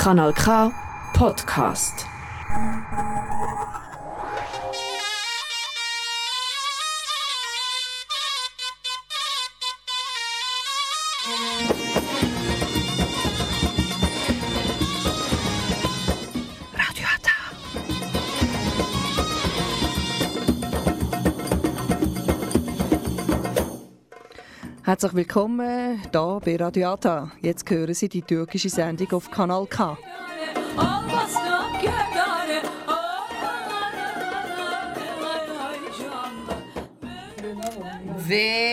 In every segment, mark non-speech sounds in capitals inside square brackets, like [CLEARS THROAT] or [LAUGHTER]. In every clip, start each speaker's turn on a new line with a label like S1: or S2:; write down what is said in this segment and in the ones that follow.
S1: Kanal K Podcast.
S2: Herzlich willkommen hier bei Radiata. Jetzt hören Sie die türkische Sendung auf Kanal K. Ve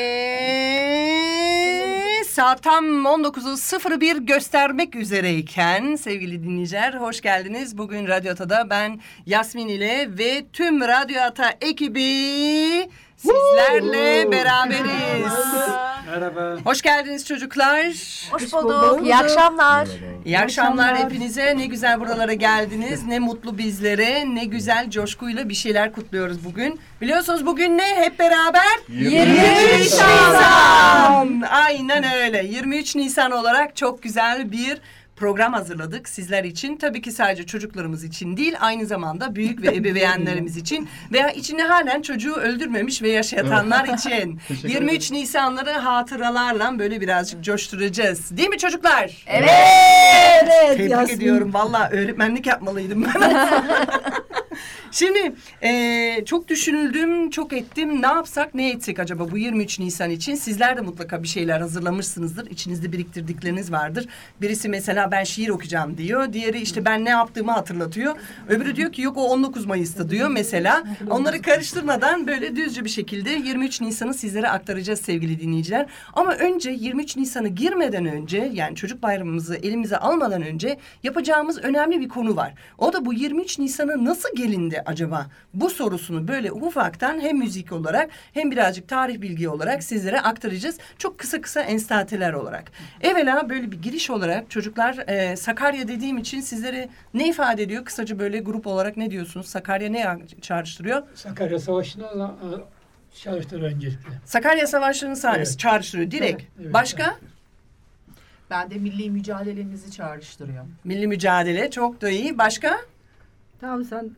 S2: saat tam 19.01 göstermek üzereyken sevgili dinleyiciler hoş geldiniz. Bugün Radyo Ata'da ben Yasmin ile ve tüm Radyo Ata ekibi sizlerle beraberiz.
S3: Merhaba.
S2: Hoş geldiniz çocuklar.
S4: Hoş bulduk. İyi akşamlar.
S2: İyi akşamlar hepinize. Ne güzel buralara geldiniz. Ne mutlu bizlere. Ne güzel coşkuyla bir şeyler kutluyoruz bugün. Biliyorsunuz bugün ne? Hep beraber 23 Nisan. Aynen öyle. 23 Nisan olarak çok güzel bir program hazırladık sizler için. Tabii ki sadece çocuklarımız için değil, aynı zamanda büyük ve [LAUGHS] ebeveynlerimiz için veya içinde halen çocuğu öldürmemiş ve yaşatanlar için. [LAUGHS] 23 Nisanları hatıralarla böyle birazcık coşturacağız. Değil mi çocuklar?
S4: Evet.
S2: Tebrik ediyorum. Vallahi [LAUGHS] öğretmenlik yapmalıydım ben. Şimdi eee, çok düşünüldüm, çok ettim. Ne yapsak, ne etsek acaba bu 23 Nisan için? Sizler de mutlaka bir şeyler hazırlamışsınızdır. İçinizde biriktirdikleriniz vardır. Birisi mesela ben şiir okuyacağım diyor. Diğeri işte ben ne yaptığımı hatırlatıyor. Öbürü diyor ki yok o 19 Mayıs'ta diyor mesela. Onları karıştırmadan böyle düzce bir şekilde 23 Nisan'ı sizlere aktaracağız sevgili dinleyiciler. Ama önce 23 Nisan'ı girmeden önce yani çocuk bayramımızı elimize almadan önce yapacağımız önemli bir konu var. O da bu 23 Nisan'a nasıl gelindi acaba? Bu sorusunu böyle ufaktan hem müzik olarak hem birazcık tarih bilgi olarak sizlere aktaracağız. Çok kısa kısa enstanteler olarak. Evvela böyle bir giriş olarak çocuklar e, Sakarya dediğim için sizlere ne ifade ediyor? Kısaca böyle grup olarak ne diyorsunuz? Sakarya ne çağrıştırıyor?
S3: Sakarya Savaşı'nı da e, çalıştır öncelikle.
S2: Sakarya Savaşı'nın sahnesi
S3: Evet.
S2: çağrıştırıyor direkt.
S3: Evet, evet,
S2: Başka?
S5: Ben de milli mücadelemizi çağrıştırıyor.
S2: Milli mücadele çok da iyi. Başka?
S6: Tamam sen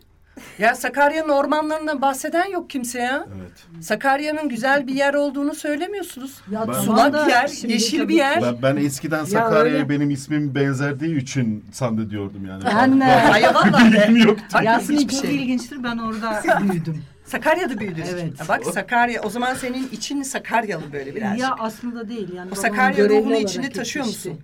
S2: Ya Sakarya'nın ormanlarından bahseden yok kimse ya.
S7: Evet.
S2: Sakarya'nın güzel bir yer olduğunu söylemiyorsunuz.
S6: ya
S7: Ben-
S2: Sulak
S6: da
S2: yer, yeşil
S6: tabii
S2: bir yer.
S7: Ben, ben eskiden. Sakarya'ya benim ismim benzerdiği için zannediyordum yani.
S6: Ben de.
S2: Ay vallahi.
S7: Bilgim yok.
S2: Ay,
S6: Yasemin
S2: hiçbir
S6: çok
S2: şey.
S6: ilginçtir ben orada büyüdüm.
S2: Sakarya'da büyüdün.
S6: Evet.
S2: Bak Sakarya o zaman senin için Sakaryalı böyle birazcık.
S6: ya aslında değil yani.
S2: o Sakarya ruhunu içinde taşıyor musun?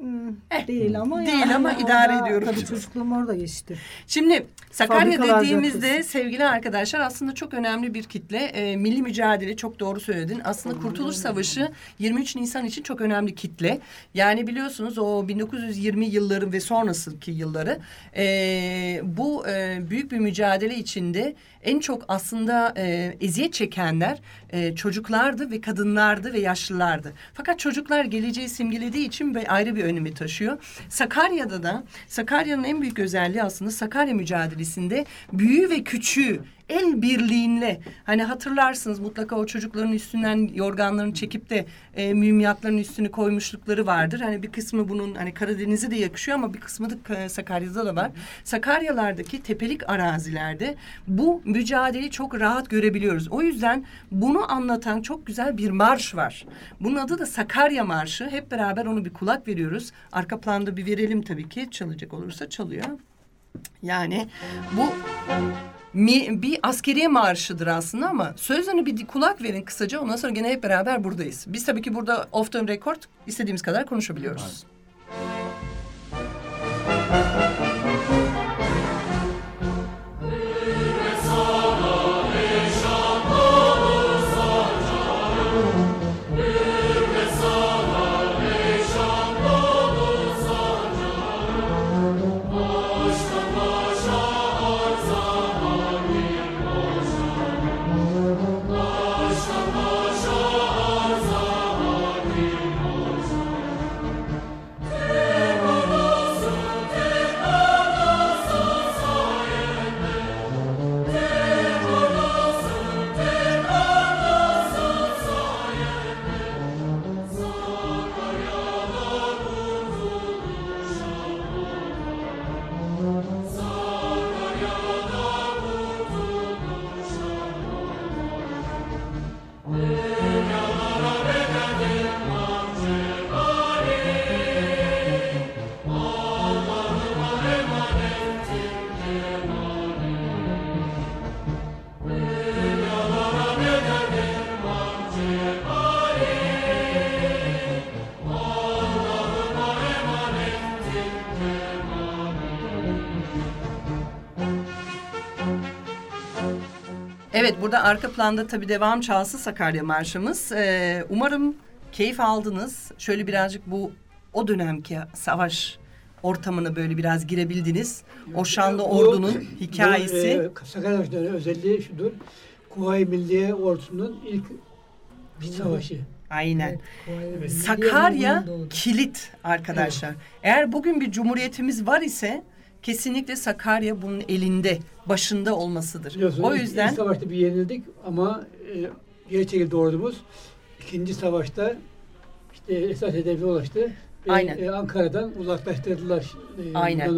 S6: Hmm, değil ama
S2: değil
S6: yani
S2: ama
S6: orada-
S2: idare ediyorum.
S6: Tabii çocukluğum orada geçti.
S2: Şimdi Sakarya
S6: Fabrikalar
S2: dediğimizde
S6: caddesi.
S2: sevgili arkadaşlar aslında çok önemli bir kitle. Ee, milli mücadele çok doğru söyledin. Aslında Kurtuluş Savaşı 23 Nisan için çok önemli kitle. Yani biliyorsunuz o 1920 yılları ve sonrasındaki yılları ee, bu ee, büyük bir mücadele içinde en çok aslında ee, eziyet çekenler ee, çocuklardı ve kadınlardı ve yaşlılardı. Fakat çocuklar geleceği simgelediği için ve ayrı bir önemi taşıyor. Sakarya'da da Sakarya'nın en büyük özelliği aslında Sakarya mücadelesinde büyüğü ve küçüğü el birliğinle hani hatırlarsınız mutlaka o çocukların üstünden yorganlarını çekip de e, mühimmatların üstünü koymuşlukları vardır. Hani bir kısmı bunun hani Karadeniz'e de yakışıyor ama bir kısmı da e, Sakarya'da da var. Sakaryalardaki tepelik arazilerde bu mücadeleyi çok rahat görebiliyoruz. O yüzden bunu anlatan çok güzel bir marş var. Bunun adı da Sakarya Marşı. Hep beraber onu bir kulak veriyoruz. Arka planda bir verelim tabii ki. Çalacak olursa çalıyor. Yani bu mi- bir askeriye marşıdır aslında ama sözünü bir kulak verin kısaca ondan sonra gene hep beraber buradayız. Biz tabii ki burada off the record istediğimiz kadar konuşabiliyoruz. Evet burada arka planda tabii devam çalsın Sakarya Marşımız. Ee, umarım keyif aldınız. Şöyle birazcık bu o dönemki savaş ortamına böyle biraz girebildiniz. O şanlı
S3: Bu-
S2: ordunun
S3: bu,
S2: hikayesi.
S3: e, Sakarya Savaşı'nın özelliği şudur. Kuvayi Milliye Ordusu'nun ilk savaşı.
S2: Aynen.
S3: Evet.
S2: Sakarya kilit arkadaşlar. Eğer bugün bir cumhuriyetimiz var ise kesinlikle Sakarya bunun elinde, başında olmasıdır.
S3: Biliyorsunuz
S2: O yüzden
S3: ilk savaşta bir yenildik ama e, geri çekildi ordumuz. İkinci savaşta işte esas hedefe ulaştı. Ve,
S2: Aynen.
S3: e, Ankara'dan uzaklaştırdılar e,
S2: Aynen.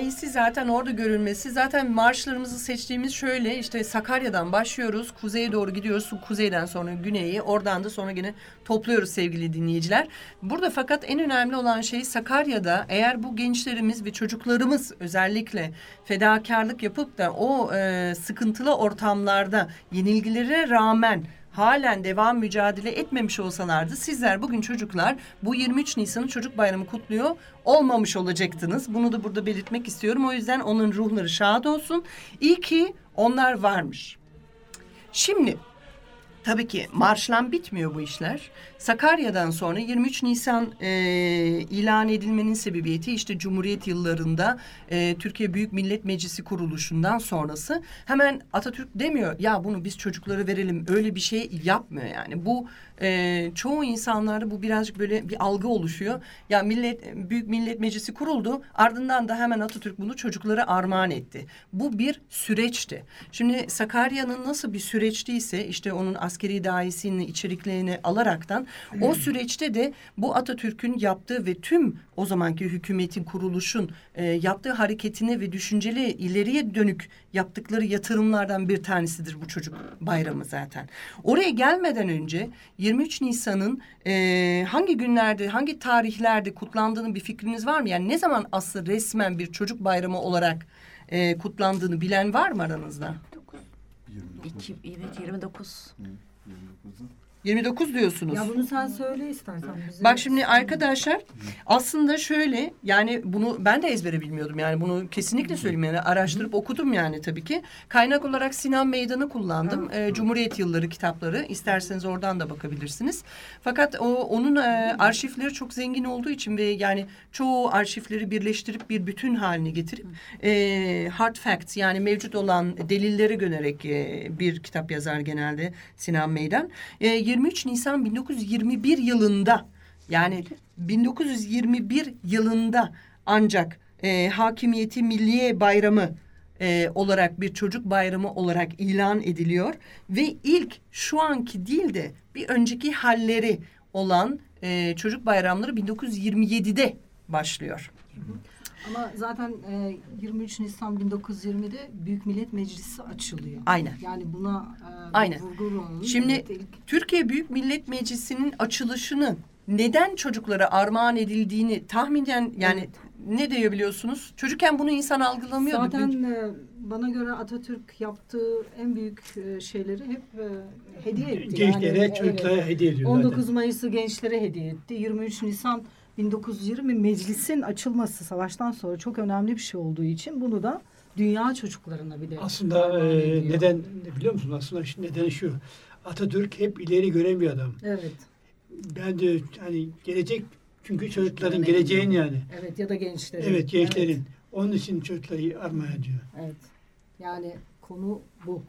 S2: İyisi zaten orada görülmesi. Zaten marşlarımızı seçtiğimiz şöyle işte Sakarya'dan başlıyoruz. Kuzeye doğru gidiyoruz. Kuzeyden sonra güneye. Oradan da sonra yine topluyoruz sevgili dinleyiciler. Burada fakat en önemli olan şey Sakarya'da eğer bu gençlerimiz ve çocuklarımız özellikle fedakarlık yapıp da o e, sıkıntılı ortamlarda yenilgilere rağmen halen devam mücadele etmemiş olsalardı sizler bugün çocuklar bu 23 Nisan'ın çocuk bayramı kutluyor olmamış olacaktınız. Bunu da burada belirtmek istiyorum. O yüzden onun ruhları şad olsun. İyi ki onlar varmış. Şimdi tabii ki marşlan bitmiyor bu işler. Sakarya'dan sonra 23 Nisan e, ilan edilmenin sebebiyeti işte Cumhuriyet yıllarında e, Türkiye Büyük Millet Meclisi kuruluşundan sonrası hemen Atatürk demiyor ya bunu biz çocuklara verelim öyle bir şey yapmıyor yani. Bu e, çoğu insanlarda bu birazcık böyle bir algı oluşuyor. Ya millet Büyük Millet Meclisi kuruldu ardından da hemen Atatürk bunu çocuklara armağan etti. Bu bir süreçti. Şimdi Sakarya'nın nasıl bir süreçtiyse işte onun askeri dahisini içeriklerini alaraktan o süreçte de bu Atatürk'ün yaptığı ve tüm o zamanki hükümetin kuruluşun e, yaptığı hareketine ve düşünceli ileriye dönük yaptıkları yatırımlardan bir tanesidir bu çocuk bayramı zaten. Oraya gelmeden önce 23 Nisan'ın e, hangi günlerde, hangi tarihlerde kutlandığını bir fikriniz var mı? Yani ne zaman aslı resmen bir çocuk bayramı olarak e, kutlandığını bilen var mı aranızda?
S4: 2, evet 29.
S2: 29 diyorsunuz.
S6: Ya bunu sen söyle istersen bize.
S2: Bak şimdi arkadaşlar aslında şöyle yani bunu ben de ezbere bilmiyordum yani bunu kesinlikle söyleyeyim yani araştırıp okudum yani tabii ki. Kaynak olarak Sinan Meydan'ı kullandım. Ee, Cumhuriyet Yılları kitapları isterseniz oradan da bakabilirsiniz. Fakat o onun e, arşivleri çok zengin olduğu için ve yani çoğu arşivleri birleştirip bir bütün haline getirip e, hard facts yani mevcut olan delillere gönerek e, bir kitap yazar genelde Sinan Meydan. E, 23 Nisan 1921 yılında yani 1921 yılında ancak e, Hakimiyeti Milliye Bayramı e, olarak bir çocuk bayramı olarak ilan ediliyor ve ilk şu anki değil de bir önceki halleri olan e, çocuk bayramları 1927'de başlıyor.
S6: Ama zaten e, 23 Nisan 1920'de Büyük Millet Meclisi açılıyor.
S2: Aynen.
S6: Yani buna e,
S2: Aynen.
S6: vurgu.
S2: Şimdi-
S6: Evet,
S2: Türkiye Büyük Millet Meclisi'nin açılışının neden çocuklara armağan edildiğini tahminen yani ne diyor biliyorsunuz? Çocukken bunu insan algılamıyordu.
S6: Zaten e, bana göre Atatürk yaptığı en büyük e, şeyleri hep e, hediye etti.
S3: Gençlere,
S6: Yani,
S3: çocuklara
S6: evet.
S3: hediye ediyor
S6: 19
S3: zaten.
S6: Mayıs'ı gençlere hediye etti. 23 Nisan 1920 meclisin açılması savaştan sonra çok önemli bir şey olduğu için bunu da dünya çocuklarına bir de
S3: Aslında e, neden biliyor musun? Aslında nedeni şu. Atatürk hep ileri gören bir adam.
S6: Evet.
S3: Ben de hani gelecek çünkü çocukların
S6: Çocukların
S3: geleceğin yani.
S6: Evet ya da gençlerin.
S3: Evet gençlerin.
S6: Evet,
S3: Onun için çocukları armağan ediyor.
S6: evet. Yani konu bu.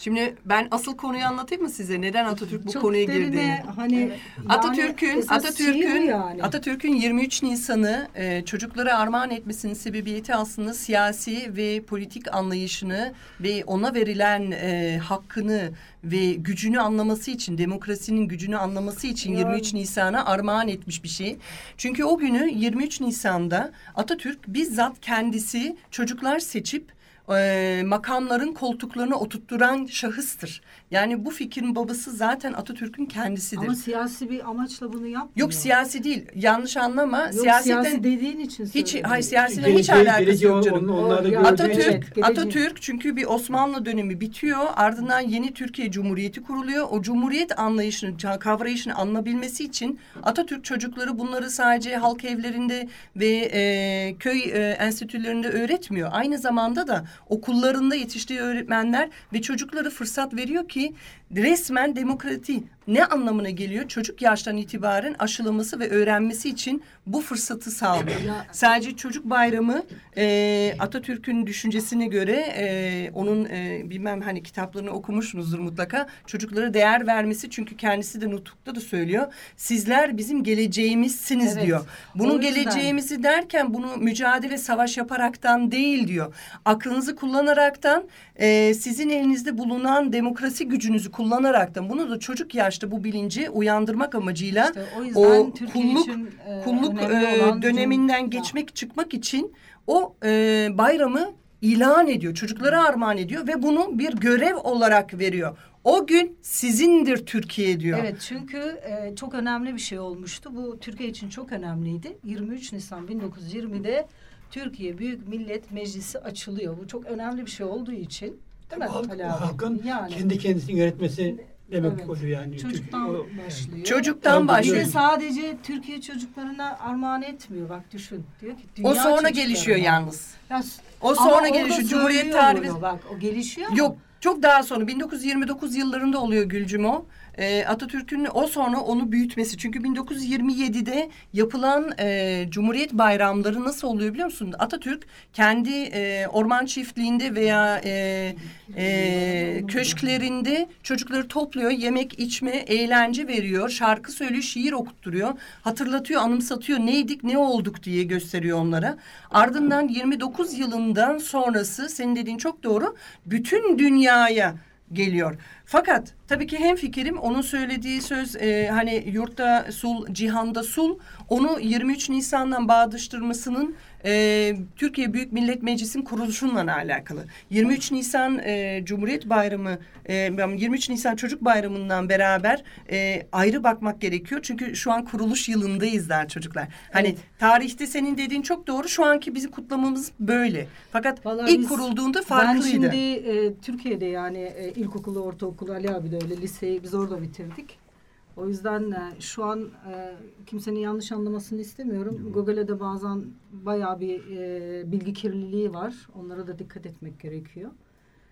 S2: Şimdi ben asıl konuyu anlatayım mı size? Neden Atatürk bu
S6: Çok
S2: konuya
S6: derine,
S2: girdiğini?
S6: Hani yani
S2: Atatürk'ün
S6: bu
S2: Atatürk'ün
S6: yani.
S2: Atatürk'ün 23 Nisan'ı e, çocuklara armağan etmesinin sebebiyeti aslında siyasi ve politik anlayışını ve ona verilen e, hakkını ve gücünü anlaması için, demokrasinin gücünü anlaması için
S6: Yani.
S2: 23 Nisan'a armağan etmiş bir şey. Çünkü o günü 23 Nisan'da Atatürk bizzat kendisi çocuklar seçip e, makamların koltuklarına oturtturan şahıstır. Yani bu fikrin babası zaten Atatürk'ün kendisidir.
S6: Ama siyasi bir amaçla bunu yapmıyor.
S2: Yok siyasi değil. Yanlış anlama.
S6: Yok,
S2: Siyasetten
S6: siyasi dediğin için
S2: hiç
S6: söylüyorum.
S2: hayır siyaseten hiç alakası yok canım.
S3: on- onlarda
S6: O-
S3: gördüğü
S2: Atatürk,
S6: Evet, geleceği.
S2: Atatürk çünkü bir Osmanlı dönemi bitiyor. Ardından yeni Türkiye Cumhuriyeti kuruluyor. O Cumhuriyet anlayışını, kavrayışını anlayabilmesi için Atatürk çocukları bunları sadece halk evlerinde ve e, köy e, enstitülerinde öğretmiyor. Aynı zamanda da okullarında yetiştiği öğretmenler ve çocuklara fırsat veriyor ki que resmen demokrati ne anlamına geliyor? Çocuk yaştan itibaren aşılaması ve öğrenmesi için bu fırsatı sağlıyor. Sadece çocuk bayramı e, Atatürk'ün düşüncesine göre e, onun e, bilmem hani kitaplarını okumuşsunuzdur mutlaka. Çocuklara değer vermesi çünkü kendisi de nutukta da söylüyor. Sizler bizim geleceğimizsiniz
S6: Evet.
S2: diyor. Bunun geleceğimizi derken bunu mücadele savaş yaparaktan değil diyor. Aklınızı kullanaraktan e, sizin elinizde bulunan demokrasi gücünüzü kullanaraktan bunu da çocuk yaşta bu bilinci uyandırmak amacıyla
S6: İşte o
S2: o
S6: Türkiye
S2: kulluk
S6: için, e,
S2: kulluk e, döneminden
S6: bizim-
S2: geçmek çıkmak için o e, bayramı ilan ediyor. Çocuklara armağan ediyor ve bunu bir görev olarak veriyor. O gün sizindir Türkiye diyor.
S6: Evet çünkü e, çok önemli bir şey olmuştu. Bu Türkiye için çok önemliydi. 23 Nisan 1920'de Türkiye Büyük Millet Meclisi açılıyor. Bu çok önemli bir şey olduğu için değil mi
S3: Halk- halkın
S6: yani
S3: kendi kendisini yönetmesi demek
S6: Evet.
S3: oluyor yani.
S6: çocuktan
S3: Türkiye- o-
S6: başlıyor.
S2: Çocuktan
S3: Tabii,
S6: Bir de
S2: başlıyor.
S6: sadece Türkiye çocuklarına armağan etmiyor. Bak düşün. Diyor ki dünya
S2: O sonra gelişiyor yalnız.
S6: Ya
S2: O sonra gelişiyor. Cumhuriyet tarihi.
S6: Bak o gelişiyor ama.
S2: Yok çok daha sonra 1929 yıllarında oluyor Gülcüm o. Ee, Atatürk'ün o sonra onu büyütmesi. Çünkü 1927'de yapılan e, Cumhuriyet bayramları nasıl oluyor biliyor musun? Atatürk kendi e, orman çiftliğinde veya e, e, köşklerinde çocukları topluyor. Yemek, içme, eğlence veriyor. Şarkı söylüyor, şiir okutturuyor. Hatırlatıyor, anımsatıyor. Neydik, ne olduk diye gösteriyor onlara. Ardından 29 yılından sonrası senin dediğin çok doğru. Bütün dünyaya geliyor. Fakat tabii ki hem fikrim onun söylediği söz e, hani yurtta sul, cihanda sul onu 23 Nisan'dan bağdaştırmasının e, Türkiye Büyük Millet Meclisi'nin kuruluşunla alakalı. 23 Nisan e, Cumhuriyet Bayramı, e, 23 Nisan Çocuk Bayramı'ndan beraber e, ayrı bakmak gerekiyor. Çünkü şu an kuruluş yılındayız der çocuklar. Hani
S6: Evet.
S2: tarihte senin dediğin çok doğru. Şu anki bizim kutlamamız böyle. Fakat
S6: Vallahi
S2: ilk
S6: biz-
S2: kurulduğunda
S6: Ben
S2: farklıydı.
S6: şimdi e, Türkiye'de yani e, ilkokulu, ortaokulu Ali abi de öyle liseyi biz orada bitirdik. O yüzden e, şu an e, kimsenin yanlış anlamasını istemiyorum. Google'e de bazen bayağı bir e, bilgi kirliliği var. Onlara da dikkat etmek gerekiyor.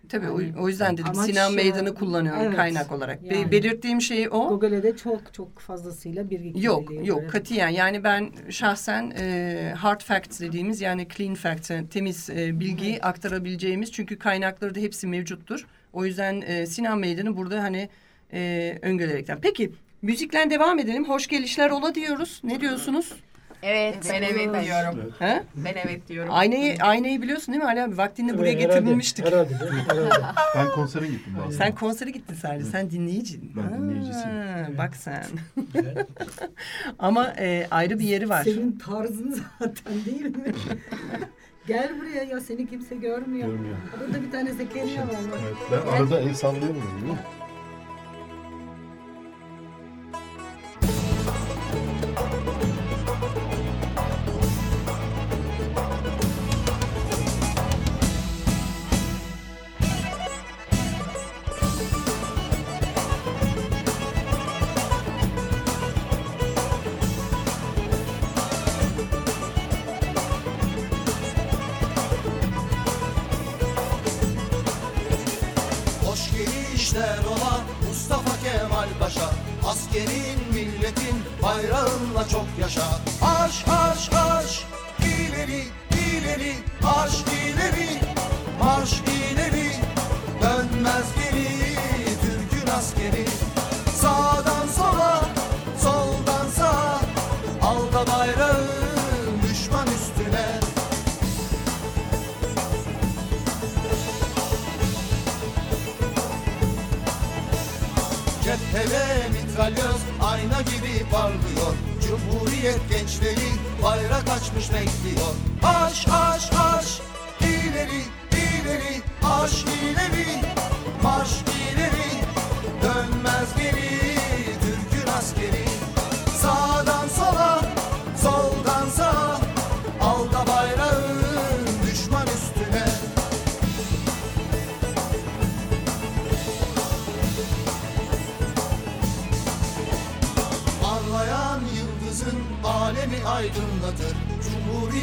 S2: Tabii
S6: Yani
S2: o, yüzden dedim
S6: amaç,
S2: Sinan Meydanı kullanıyorum
S6: evet,
S2: kaynak olarak.
S6: Yani.
S2: belirttiğim şey o.
S6: Google'e de çok çok fazlasıyla bilgi
S2: Yok yok katiyen yani ben şahsen e, hard facts dediğimiz yani clean facts yani temiz e, bilgiyi aktarabileceğimiz çünkü kaynakları da hepsi mevcuttur. O yüzden e, Sinan Meydanı burada hani e, öngörerekten. Peki müzikle devam edelim. Hoş gelişler ola diyoruz. Ne diyorsunuz?
S8: Evet, ben evet diyorum.
S2: He?
S8: Ben evet diyorum.
S2: Aynayı aynayı biliyorsun değil mi Ali abi? Vaktinde buraya
S3: Evet, herhalde,
S2: getirilmiştik.
S3: Herhalde, [LAUGHS] herhalde.
S9: Ben konsere gittim bazen.
S2: Sen konsere gittin sadece. Sen dinleyicidin.
S9: Ben dinleyicisiyim.
S2: Ha, Bak sen. [LAUGHS] Ama e, ayrı bir yeri var.
S6: Senin tarzın [LAUGHS] zaten değil mi? Gel buraya ya seni kimse görmüyor.
S9: Görmüyor.
S6: Burada bir tane Zekeriya var. bak.
S9: Evet, ben arada el sallayamıyorum değil mi?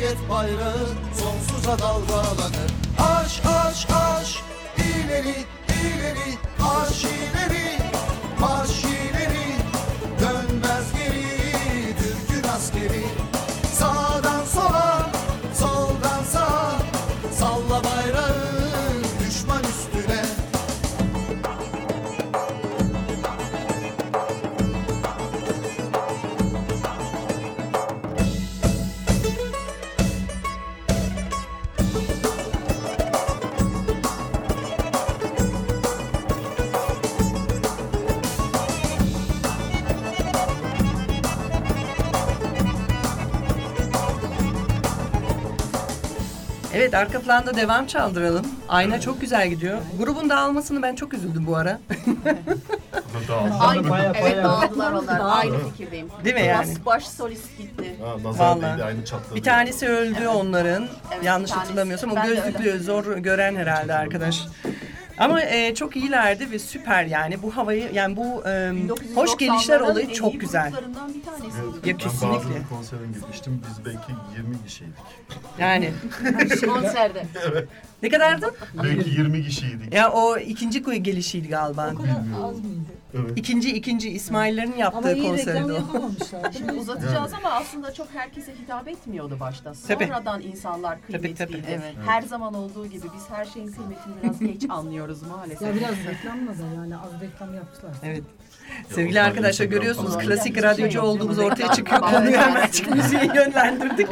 S10: Cumhuriyet bayrağı sonsuza dalgalanır.
S9: Aş aş aş
S2: arka planda devam çaldıralım. Ayna çok güzel gidiyor. Grubun dağılmasını ben çok üzüldüm bu ara.
S4: Aynı,
S3: Baya
S4: evet
S3: baya.
S4: dağıldılar onlar. Aynı fikirdeyim.
S2: Değil mi yani?
S4: Bas, baş solist gitti.
S7: Ha, nazar
S2: Vallahi.
S7: değdi aynı çatladı.
S2: Bir tanesi öldü onların.
S4: Evet,
S2: Yanlış
S4: bir tanesi.
S2: hatırlamıyorsam. O
S4: Ben de
S2: gözlüklü zor gören herhalde arkadaş. Ama e, çok iyilerdi ve süper yani bu havayı yani bu e, hoş gelişler
S4: 1990'ların
S2: olayı
S4: en
S2: çok güzel.
S4: gruplarından
S7: Evet,
S2: Ya
S7: ben
S2: kesinlikle.
S7: bazı bir konserine gitmiştim. Biz belki 20 kişiydik.
S2: Yani [LAUGHS]
S4: Konserde.
S2: ne kadardı?
S7: Belki 20 kişiydik.
S2: Ya o ikinci gelişiydi galiba.
S6: Az mıydı?
S7: Evet.
S2: İkinci ikinci İsmail'lerin
S6: Ama
S2: yaptığı
S6: iyi
S2: konserdi
S6: reklam
S2: o.
S4: Şimdi uzatacağız ama aslında çok herkese hitap etmiyordu başta.
S2: Tabii.
S4: Sonradan insanlar
S2: Tabii,
S4: kıymetliydi.
S2: tabii.
S4: Evet. Her zaman olduğu gibi biz her şeyin kıymetini biraz geç [LAUGHS] anlıyoruz maalesef.
S6: Ya biraz reklamla da yani az reklam yapmışlar.
S2: Evet.
S7: Ya
S2: Sevgili
S7: onlar
S2: arkadaşlar görüyorsunuz
S7: falan.
S2: klasik
S4: Hiçbir
S2: radyocu
S4: şey
S2: olduğumuz ortaya çıkıyor. Konuyu hemen açık müziğe yönlendirdik.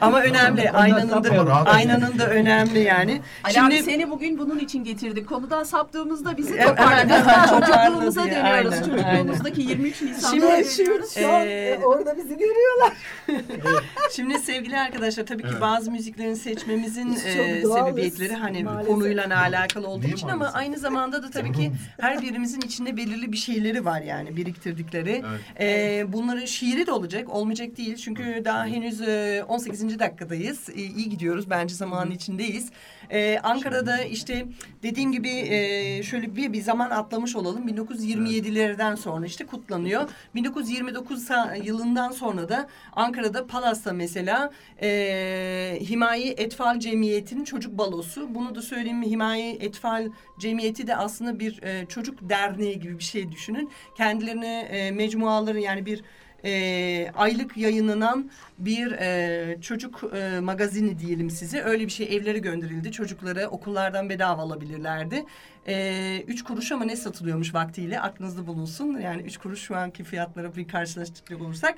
S2: Ama önemli. Aynanın da, aynanın da önemli yani.
S4: Ali
S2: Şimdi
S4: seni bugün bunun için getirdik. Konudan saptığımızda bizi
S2: Evet, evet.
S4: Çocukluğumuza dönüyoruz.
S2: aynen,
S4: Çocukluğumuzdaki 23 Nisan'da
S2: Şimdi-
S4: dönüyoruz.
S6: Şu an
S2: Ee,
S6: e, orada bizi görüyorlar. [LAUGHS]
S2: Şimdi sevgili arkadaşlar tabii ki
S7: Evet.
S2: bazı müziklerin seçmemizin e, sebebiyetleri hani
S6: maalesef.
S2: konuyla alakalı olduğu
S7: Niye
S2: için ama
S7: maalesef?
S2: aynı zamanda da tabii ki her birimizin içinde belirli bir şeyleri var yani biriktirdikleri.
S7: Evet.
S2: E, bunların şiiri de olacak, olmayacak değil. Çünkü daha henüz e, 18. dakikadayız. E, iyi gidiyoruz bence zamanın içindeyiz. E, Ankara'da işte dediğim gibi e, şöyle bir bir zaman atlamış olalım. 1927'lerden sonra işte kutlanıyor. 1929 sa- yılından sonra da Ankara'da Palas'ta mesela e, Himaye Etfal Cemiyeti'nin çocuk balosu. Bunu da söyleyeyim mi? Himaye Etfal Cemiyeti de aslında bir e, çocuk derneği gibi bir şey düşünün. Kendilerine e, mecmuaları yani bir e, aylık yayınlanan bir e, çocuk e, magazini diyelim size. Öyle bir şey evlere gönderildi. Çocuklara okullardan bedava alabilirlerdi. E, üç kuruş ama ne satılıyormuş vaktiyle aklınızda bulunsun. Yani üç kuruş şu anki fiyatlara bir karşılaştıracak olursak.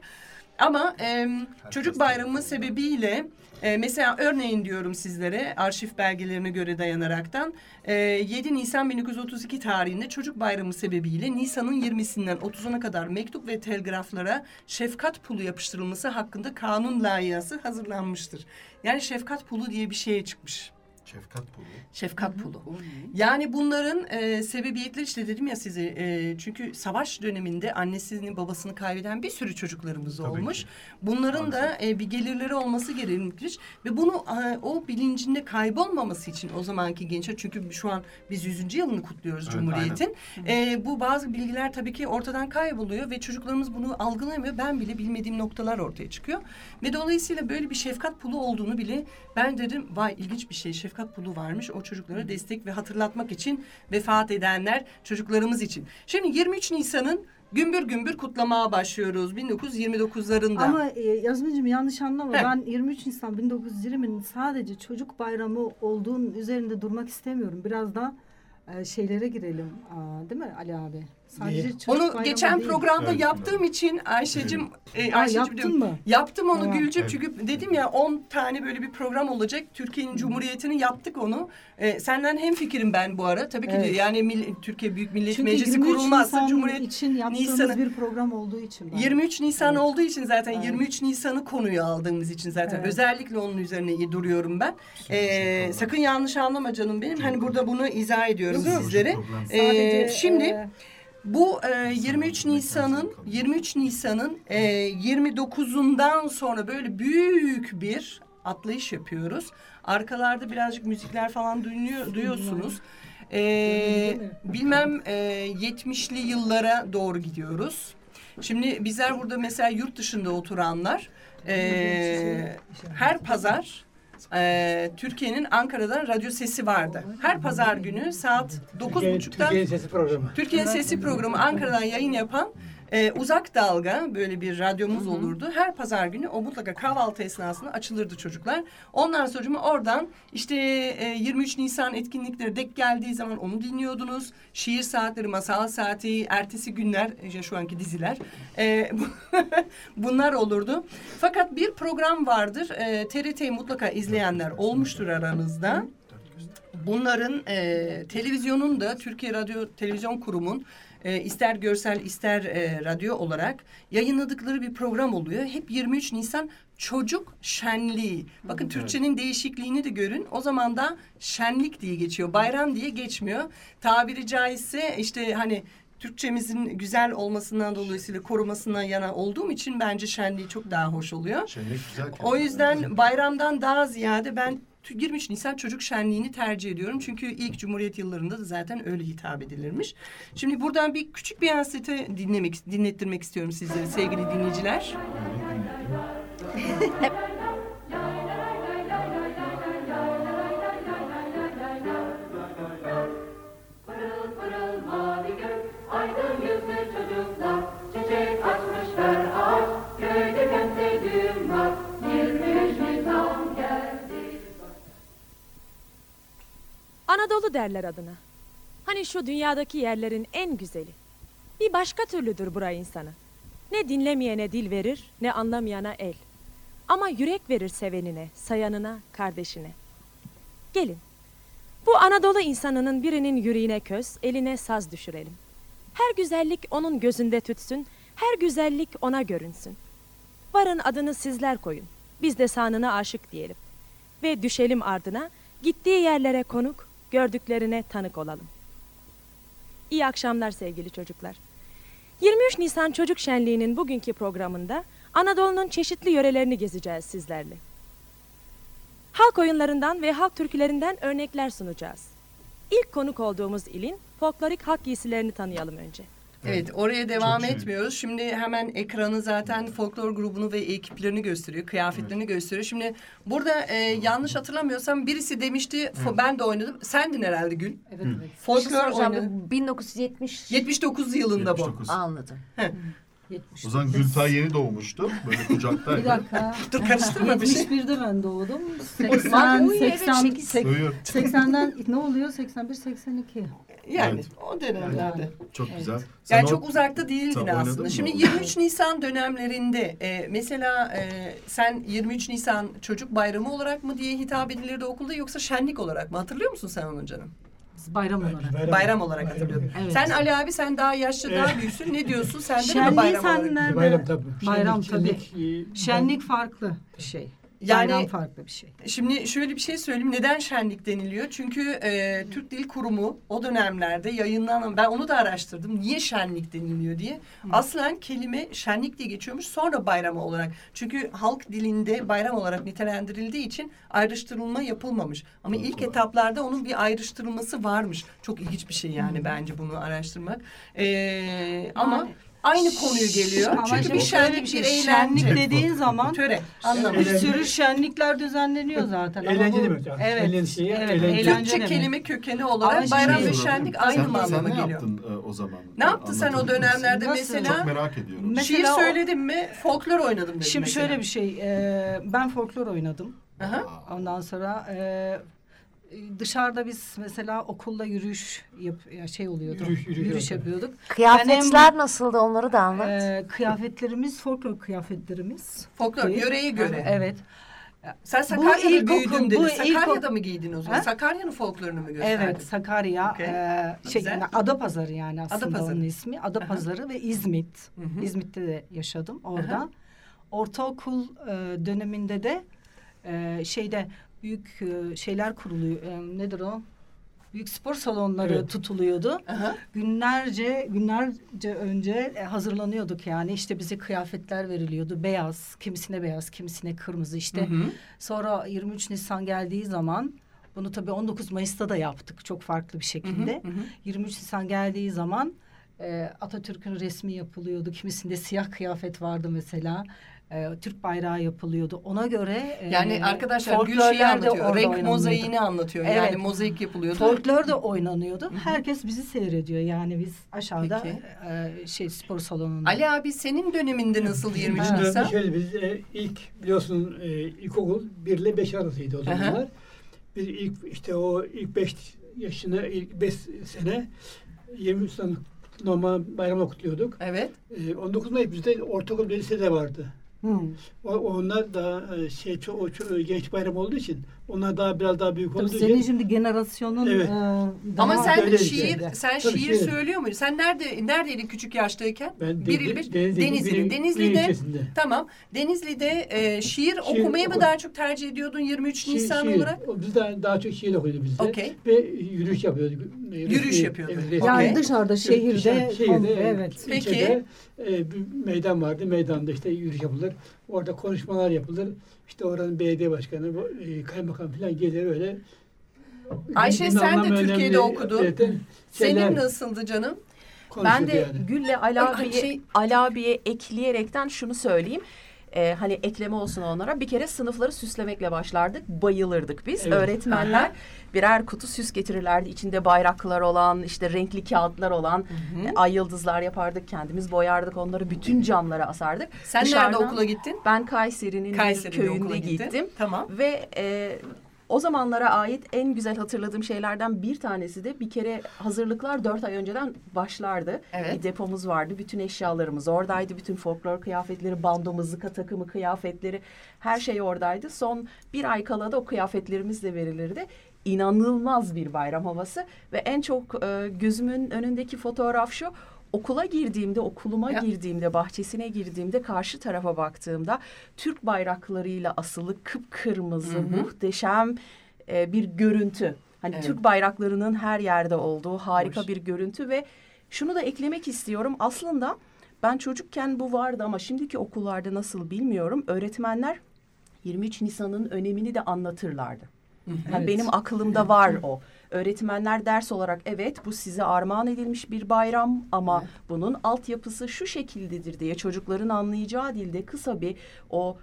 S2: Ama e, çocuk bayramı sebebiyle e, mesela örneğin diyorum sizlere arşiv belgelerine göre dayanaraktan e, 7 Nisan 1932 tarihinde çocuk bayramı sebebiyle Nisan'ın 20'sinden 30'una kadar mektup ve telgraflara şefkat pulu yapıştırılması hakkında kanun layihası hazırlanmıştır. Yani şefkat pulu diye bir şeye çıkmış.
S7: Şefkat pulu.
S2: Şefkat pulu. Yani bunların e, sebebiyetleri işte dedim ya size e, çünkü savaş döneminde annesini babasını kaybeden bir sürü çocuklarımız
S7: Tabii
S2: olmuş.
S7: ki.
S2: Bunların da e, bir gelirleri olması gerekmiş ve bunu e, o bilincinde kaybolmaması için o zamanki gençler çünkü şu an biz 100. yılını kutluyoruz
S7: Evet,
S2: Cumhuriyet'in. E, bu bazı bilgiler tabii ki ortadan kayboluyor ve çocuklarımız bunu algılayamıyor. Ben bile bilmediğim noktalar ortaya çıkıyor. Ve dolayısıyla böyle bir şefkat pulu olduğunu bile ben dedim vay ilginç bir şey şefkat pulu varmış. O çocuklara destek ve hatırlatmak için vefat edenler çocuklarımız için. Şimdi 23 Nisan'ın gümbür gümbür kutlamaya başlıyoruz 1929'larında.
S6: Ama e, Yazmıncığım yanlış anlama.
S2: Heh.
S6: Ben 23 Nisan 1920'nin sadece çocuk bayramı olduğunun üzerinde durmak istemiyorum. Biraz da e, şeylere girelim. Aa, değil mi Ali abi? Sadece
S2: Onu geçen
S6: değil.
S2: programda
S7: Evet,
S2: yaptığım için Ayşe'cim [LAUGHS] e, Ayşe'cim
S6: yaptın
S2: diyorum,
S6: mı?
S2: Yaptım onu. Gülcüm
S7: Evet.
S2: çünkü dedim ya 10 tane böyle bir program olacak. Türkiye'nin Cumhuriyeti'ni yaptık onu. E, senden hem fikrim ben bu ara. Tabii ki de
S6: Evet.
S2: yani Mil- Türkiye Büyük Millet
S6: Çünkü
S2: Meclisi
S6: 23
S2: kurulmazsa
S6: Nisan
S2: Cumhuriyet
S6: için yaptığımız
S2: Nisan'ı-
S6: bir program olduğu için. ben-
S2: 23 Nisan
S6: Evet.
S2: olduğu için zaten
S6: Evet.
S2: 23 Nisan'ı konuyu aldığımız için zaten
S6: Evet.
S2: özellikle onun üzerine duruyorum ben. Ee, sakın yanlış anlama canım benim. Hani burada bunu izah
S6: yok.
S2: sizlere. Ee,
S6: Sadece,
S2: şimdi
S6: e,
S2: bu e, 23 Nisan'ın 23 Nisan'ın e, 29'undan sonra böyle büyük bir atlayış yapıyoruz. Arkalarda birazcık müzikler falan duyuyor, duyuyorsunuz. Ee, bilmem e, 70'li yıllara doğru gidiyoruz. Şimdi bizler burada mesela yurt dışında oturanlar e, her pazar e, Türkiye'nin Ankara'dan radyo sesi vardı. Her pazar günü saat dokuz
S3: Türkiye-
S2: buçukta
S3: Türkiye'nin sesi programı.
S2: Türkiye'nin Sesi programı Ankara'dan yayın yapan e, uzak dalga böyle bir radyomuz olurdu. Her pazar günü o mutlaka kahvaltı esnasında açılırdı çocuklar. Ondan sonra oradan işte e, 23 Nisan etkinlikleri dek geldiği zaman onu dinliyordunuz. Şiir saatleri, masal saati, ertesi günler, işte şu anki diziler. E, [LAUGHS] bunlar olurdu. Fakat bir program vardır. E, TRT'yi mutlaka izleyenler olmuştur aranızda. Bunların e, televizyonun da Türkiye Radyo Televizyon Kurumu'nun e, ister görsel ister e, radyo olarak yayınladıkları bir program oluyor. Hep 23 Nisan çocuk şenliği. Bakın Türkçenin değişikliğini de görün. O zaman da şenlik diye geçiyor. Bayram diye geçmiyor. Tabiri caizse işte hani Türkçemizin güzel olmasından dolayısıyla korumasından yana olduğum için bence şenliği çok daha hoş oluyor.
S7: Şenlik güzel.
S2: O yüzden bayramdan daha ziyade ben 23 Nisan Çocuk Şenliği'ni tercih ediyorum. Çünkü ilk Cumhuriyet yıllarında da zaten öyle hitap edilirmiş. Şimdi buradan bir küçük bir ansete dinlemek, dinlettirmek istiyorum sizlere sevgili dinleyiciler. [LAUGHS]
S11: Anadolu derler adına. Hani şu dünyadaki yerlerin en güzeli. Bir başka türlüdür bura insanı. Ne dinlemeyene dil verir, ne anlamayana el. Ama yürek verir sevenine, sayanına, kardeşine. Gelin. Bu Anadolu insanının birinin yüreğine köz, eline saz düşürelim. Her güzellik onun gözünde tütsün, her güzellik ona görünsün. Varın adını sizler koyun. Biz de sanına aşık diyelim. Ve düşelim ardına, gittiği yerlere konuk, gördüklerine tanık olalım. İyi akşamlar sevgili çocuklar. 23 Nisan Çocuk Şenliği'nin bugünkü programında Anadolu'nun çeşitli yörelerini gezeceğiz sizlerle. Halk oyunlarından ve halk türkülerinden örnekler sunacağız. İlk konuk olduğumuz ilin folklorik halk giysilerini tanıyalım önce.
S2: Evet oraya devam
S7: Çok
S2: etmiyoruz. Şimdi hemen ekranı zaten folklor grubunu ve ekiplerini gösteriyor. Kıyafetlerini gösteriyor. Şimdi burada e, yanlış hatırlamıyorsam birisi demişti fo- ben de oynadım. Sendin herhalde Gül.
S6: Evet evet.
S4: Şey
S2: Folklor.
S4: Bu 1970
S2: 79 yılında bu.
S7: 79.
S4: anladım.
S6: 70.
S7: O zaman Gülfay yeni doğmuştu. Böyle kucaktaydı. [LAUGHS]
S6: Bir dakika.
S2: Dur karıştırma bir şey.
S6: 71'de ben doğdum.
S4: Bak,
S6: 80,
S4: uy, evet,
S6: 80,
S4: sekiz.
S6: 80,
S7: Duyuyor.
S6: 80'den ne oluyor? 81, 82.
S2: Yani
S7: Evet.
S2: o dönemlerde.
S7: Çok
S6: Evet.
S7: güzel. Sen
S2: Yani
S7: o-
S2: çok uzakta değildin aslında.
S7: mı?
S2: Şimdi 23 Nisan dönemlerinde e, mesela e, sen 23 Nisan çocuk bayramı olarak mı diye hitap edilirdi okulda yoksa şenlik olarak mı? Hatırlıyor musun sen onu canım?
S6: Biz bayram olarak.
S2: Bayram, olarak hatırlıyorum.
S6: Evet.
S2: Sen Ali abi sen daha yaşlı daha büyüksün. Ne diyorsun? Sen de mi bayram olarak?
S3: Bayram tabii.
S6: Bayram
S3: Şenlik,
S6: tabii.
S3: şenlik, e,
S6: Şenlik farklı bir şey.
S2: Yani-
S6: Bayram farklı bir şey.
S2: Şimdi şöyle bir şey söyleyeyim. Neden şenlik deniliyor? Çünkü e, Türk Dil Kurumu o dönemlerde yayınlanan, ben onu da araştırdım. Niye şenlik deniliyor diye. Aslen kelime şenlik diye geçiyormuş. Sonra bayram olarak. Çünkü halk dilinde bayram olarak nitelendirildiği için ayrıştırılma yapılmamış. Ama ilk etaplarda onun bir ayrıştırılması varmış. Çok ilginç bir şey yani bence bunu araştırmak. E, ama
S6: Yani-
S2: aynı konuyu geliyor.
S6: Ama
S2: Çünkü bir
S6: şöyle
S2: şenlik,
S6: bir şey.
S2: bir eğlence.
S6: Şenlik dediğin zaman
S2: Töre. Anlamış.
S6: bir sürü şenlikler düzenleniyor zaten.
S3: Eğlence demek yani.
S6: Evet.
S3: Eğlenceye
S6: evet,
S3: eğlence.
S6: eğlence
S2: Türkçe
S6: demek.
S2: kelime kökeni olarak bayram ve şenlik aynı
S7: sen,
S2: mı
S7: sen ne
S2: geliyor?
S7: yaptın e, o zaman?
S2: Ne yaptın sen o dönemlerde
S6: Nasıl?
S2: mesela?
S7: Çok merak ediyorum.
S6: Mesela
S2: Şiir söyledin mi? Folklor oynadım dedim
S6: Şimdi
S2: mesela.
S6: şöyle bir şey. e, ben folklor oynadım.
S2: Aha.
S6: Ondan sonra e, dışarıda biz mesela okulda yürüyüş yap, ya şey oluyordu.
S3: Yürüyüş, yürüyüş
S6: yürüyüş
S3: yapıyorduk.
S4: Kıyafetler nasıldı onları da anlat.
S6: E, kıyafetlerimiz folklor kıyafetlerimiz.
S2: Folklor yöreye göre.
S6: Evet.
S2: Sen
S6: Bu
S2: Sakarya'da büyüdün dedin.
S6: bu
S2: Sakarya'da mı giydin o zaman?
S6: Ha?
S2: Sakarya'nın folklorunu mu gösterdin?
S6: Evet Sakarya
S2: Okey.
S6: e, şey yani Adapazarı yani aslında
S2: Adapazarı.
S6: onun ismi. Adapazarı ve İzmit.
S2: Hı hı.
S6: İzmit'te de yaşadım orada.
S2: Aha.
S6: Ortaokul e, döneminde de e, şeyde büyük e, şeyler kuruluyor. E, nedir o? Büyük spor salonları
S3: Evet.
S6: tutuluyordu.
S2: Aha.
S6: Günlerce günlerce önce e, hazırlanıyorduk yani işte bize kıyafetler veriliyordu. Beyaz, kimisine beyaz, kimisine kırmızı işte.
S2: Hı hı.
S6: Sonra 23 Nisan geldiği zaman bunu tabii 19 Mayıs'ta da yaptık çok farklı bir şekilde.
S2: Hı hı.
S6: 23 Nisan geldiği zaman e, Atatürk'ün resmi yapılıyordu. Kimisinde siyah kıyafet vardı mesela. E, Türk bayrağı yapılıyordu. Ona göre e,
S2: Yani arkadaşlar Gül
S6: folklorlar
S2: şeyi
S6: da
S2: anlatıyor. Renk mozaiğini anlatıyor. Yani
S6: Evet.
S2: mozaik yapılıyordu.
S6: Folklor da oynanıyordu. Herkes bizi seyrediyor. Yani biz aşağıda
S2: Peki.
S6: e, şey spor salonunda.
S2: Ali abi senin döneminde nasıl 23
S3: Bizim dönemde
S2: Nisan?
S3: şöyle biz e, ilk biliyorsun e, ilkokul 1 ile 5 arasıydı o zamanlar. Bir ilk işte o ilk 5 yaşına ilk 5 sene 23 Nisan normal bayramla kutluyorduk.
S2: Evet.
S3: E, 19 Mayıs bizde ortaokul ve lisede vardı.
S6: Hı.
S3: O, onlar da e, şey o, genç bayram olduğu için onlar daha biraz daha büyük olduğu
S6: senin şimdi generasyonun
S3: Evet.
S6: e,
S2: Ama
S6: daha
S2: sen
S3: öyle
S2: şiir
S3: şeydi.
S2: sen
S3: Tabii
S2: şiir
S3: şiir.
S2: söylüyor muydun? Sen nerede neredeydin küçük yaştayken?
S3: ben
S2: Bir
S3: de-
S2: il
S3: de-
S2: beş-
S3: Denizli,
S2: Denizli'de. Denizli'de tamam. Denizli'de e, şiir,
S3: Şiir
S2: okumayı mı daha çok tercih ediyordun 23
S3: Şiir-
S2: Nisan
S3: şiir.
S2: olarak?
S3: Biz daha, daha çok şiir okuyorduk bizde.
S2: Okey.
S3: Ve yürüyüş yapıyorduk.
S2: Yürüyüş yapıyorduk.
S3: evet, resmi-
S6: yani dışarıda şehirde,
S3: şehirde,
S6: komple, evet.
S2: Peki.
S3: e, bir meydan vardı. Meydanda işte yürüyüş yapılır. Orada konuşmalar yapılır. İşte oranın belediye başkanı, bu, e, kaymakam falan gelir öyle.
S2: Ayşe,
S3: Günün
S2: sen de Türkiye'de okudun.
S3: şeyler
S2: Senin nasıldı canım?
S8: Ben de
S3: yani.
S8: Gül'le Ali
S2: Ay, şey-
S8: Ali abiye ekleyerekten şunu söyleyeyim. Ee, hani ekleme olsun onlara. Bir kere sınıfları süslemekle başlardık. Bayılırdık biz.
S3: Evet.
S8: Öğretmenler
S2: Aha.
S8: birer kutu süs getirirlerdi. İçinde bayraklar olan, işte renkli kağıtlar olan e, ay yıldızlar yapardık. Kendimiz boyardık onları. Bütün camlara asardık.
S2: Sen nerede
S8: Dışarıdan-
S2: okula gittin?
S8: Ben Kayseri'nin
S2: okula
S8: köyünde
S2: gittin.
S8: gittim.
S2: Tamam.
S8: Ve e, o zamanlara ait en güzel hatırladığım şeylerden bir tanesi de bir kere hazırlıklar dört ay önceden başlardı.
S2: Evet.
S8: Bir depomuz vardı. Bütün eşyalarımız oradaydı. Bütün folklor kıyafetleri, bando mızıka takımı kıyafetleri her şey oradaydı. Son bir ay kala da o kıyafetlerimiz de verilirdi. İnanılmaz bir bayram havası ve en çok e, gözümün önündeki fotoğraf şu. Okula girdiğimde, okuluma
S2: Ya.
S8: girdiğimde, bahçesine girdiğimde, karşı tarafa baktığımda Türk bayraklarıyla asılı kıpkırmızı, muhteşem e, bir görüntü. Hani
S2: Evet.
S8: Türk bayraklarının her yerde olduğu harika
S2: Hoş.
S8: bir görüntü ve şunu da eklemek istiyorum. Aslında ben çocukken bu vardı ama şimdiki okullarda nasıl bilmiyorum. Öğretmenler 23 Nisan'ın önemini de anlatırlardı. Yani benim aklımda var o. Öğretmenler ders olarak evet bu size armağan edilmiş bir bayram ama bunun altyapısı şu şekildedir diye çocukların anlayacağı dilde kısa bir o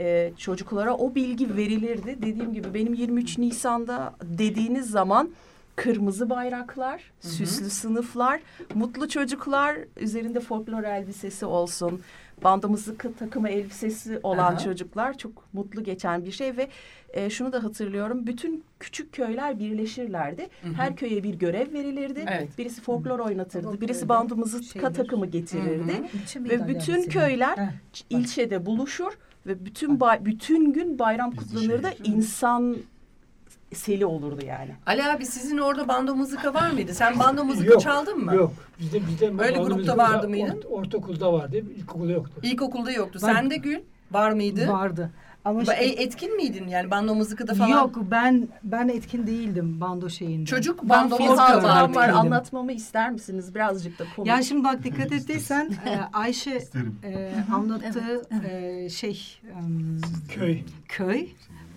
S8: e, çocuklara o bilgi verilirdi. Dediğim gibi benim 23 Nisan'da dediğiniz zaman kırmızı bayraklar, süslü sınıflar, mutlu çocuklar üzerinde folklor elbisesi olsun, banda mızıka takımı elbisesi olan
S2: Aha.
S8: çocuklar çok mutlu geçen bir şey ve e, şunu da hatırlıyorum. Bütün küçük köyler birleşirlerdi. Her köye bir görev verilirdi.
S2: Evet.
S8: Birisi folklor oynatırdı,
S6: Folklor
S8: birisi mızıka
S6: şeyler.
S8: takımı getirirdi.
S6: İlçe
S8: Ve bütün köyler
S6: Heh.
S8: ilçede buluşur ve bütün bay- bütün gün bayram kutlanır da insan seli olurdu yani.
S2: Ali abi sizin orada bando mızıka var mıydı? Sen bando
S3: Yok,
S2: çaldın mı?
S3: Yok. Bizde, bizde
S2: Öyle grupta vardı
S3: Ort-
S2: mıydın?
S3: ortaokulda vardı. İlkokulda yoktu.
S2: İlkokulda yoktu.
S6: Ben-
S2: Sen de Gül var mıydı?
S6: Vardı. Ama işte-
S2: e, etkin miydin yani bando mızıkada falan?
S6: Yok ben ben etkin değildim bando şeyinde.
S2: Çocuk bando
S8: hatam var anlatmamı ister misiniz? Birazcık da komik.
S6: Ya şimdi bak dikkat ettiysen e, Ayşe
S7: İsterim.
S6: e, anlattığı e, şey em,
S3: Köy.
S6: köy,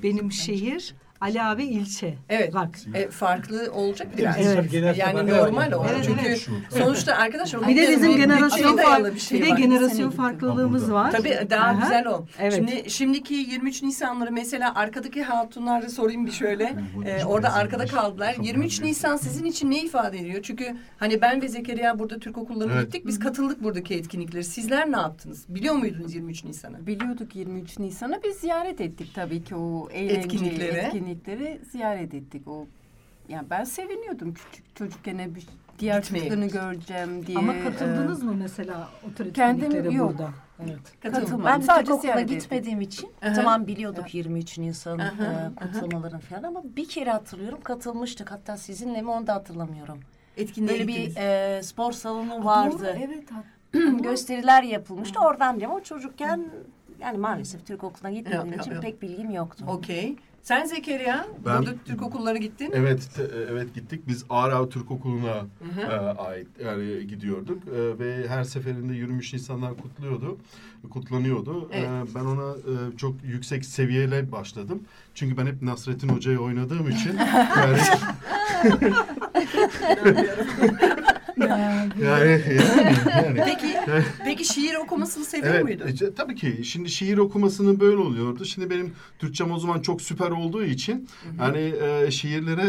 S6: benim şehir, Ali abi ilçe.
S2: Evet.
S6: Bak.
S2: E, farklı olacak biraz.
S6: Evet.
S3: Genel
S2: Yani normal o.
S6: Evet,
S2: Çünkü
S6: evet.
S2: sonuçta arkadaşlar
S6: Bir de bizim generasyon
S2: dayalı
S6: fark,
S2: bir şey
S6: bir de
S2: var.
S6: generasyon farklılığımız var.
S2: Tabii daha
S6: Aha.
S2: güzel o.
S6: Evet.
S2: Şimdi şimdiki 23 Nisanları mesela arkadaki hatunları sorayım bir şöyle. Ee, orada arkada kaldılar. 23 Nisan sizin için ne ifade ediyor? Çünkü hani ben ve Zekeriya burada Türk okullarına
S7: Evet.
S2: gittik. Biz katıldık buradaki etkinlikleri. Sizler ne yaptınız? Biliyor muydunuz 23 Nisan'ı?
S4: Biliyorduk 23 Nisan'a biz ziyaret ettik tabii ki o eğlenceli
S2: Etkinlikleri.
S4: Etkinlikleri, ziyaret ettik. O yani ben seviniyordum küçük çocukken hep bir- diğer
S2: Gitmeye.
S4: çocuklarını göreceğim diye.
S6: Ama katıldınız
S4: e,
S6: mı mesela o tür
S4: kendim
S6: etkinliklere
S4: yok.
S6: burada? Evet.
S2: Katılmadım.
S12: Ben de
S4: Sadece ettim.
S12: gitmediğim için
S2: Aha.
S12: tamam biliyorduk 23 Nisan
S2: Aha,
S12: e,
S2: aha.
S12: kutlamaların falan ama bir kere hatırlıyorum katılmıştık. Hatta sizinle mi onu da hatırlamıyorum.
S2: Etkinliğe
S12: Böyle bir e, spor salonu
S4: Doğru,
S12: vardı.
S4: evet. [CLEARS THROAT] hat-
S12: Gösteriler yapılmıştı. Oradan diyorum ama çocukken yani maalesef Türk okuluna gitmediğim
S2: Yok, yok,
S12: için
S2: yok.
S12: pek bilgim yoktu.
S2: Okey. Sen Zekeriya,
S7: Ben-
S2: burada Türk okulları gittin.
S7: Evet, te- evet gittik. Biz Ağrı Türk Okulu'na e, ait yani gidiyorduk E, ve her seferinde 23 Nisanlar kutluyordu, kutlanıyordu. E,
S2: Evet.
S7: ben ona e, çok yüksek seviyeyle başladım. Çünkü ben hep Nasrettin Hoca'yı oynadığım için [LAUGHS] yani [LAUGHS] Yani, [LAUGHS] yani, yani.
S2: Peki, peki şiir okumasını seviyor
S7: Evet,
S2: muydun?
S7: e, tabii ki. Şimdi şiir okumasının böyle oluyordu. Şimdi benim Türkçem o zaman çok süper olduğu için hani e, şiirleri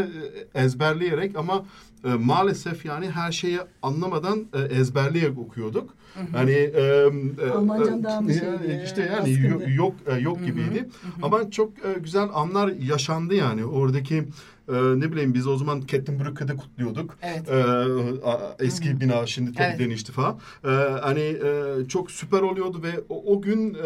S7: e, ezberleyerek ama e, maalesef yani her şeyi anlamadan e, ezberleyerek okuyorduk. Hani e, e,
S6: Almancan
S7: e,
S6: daha mı şeydi,
S7: yani işte yani
S6: baskındı?
S7: yo- yok e, yok gibiydi. Ama çok e, güzel anlar yaşandı yani. Oradaki e, ne bileyim biz o zaman Kettenbrücke'de kutluyorduk.
S2: Evet.
S7: E, eski bina şimdi çok
S2: Evet.
S7: denişti falan. E, hani e, çok süper oluyordu ve o, o gün e,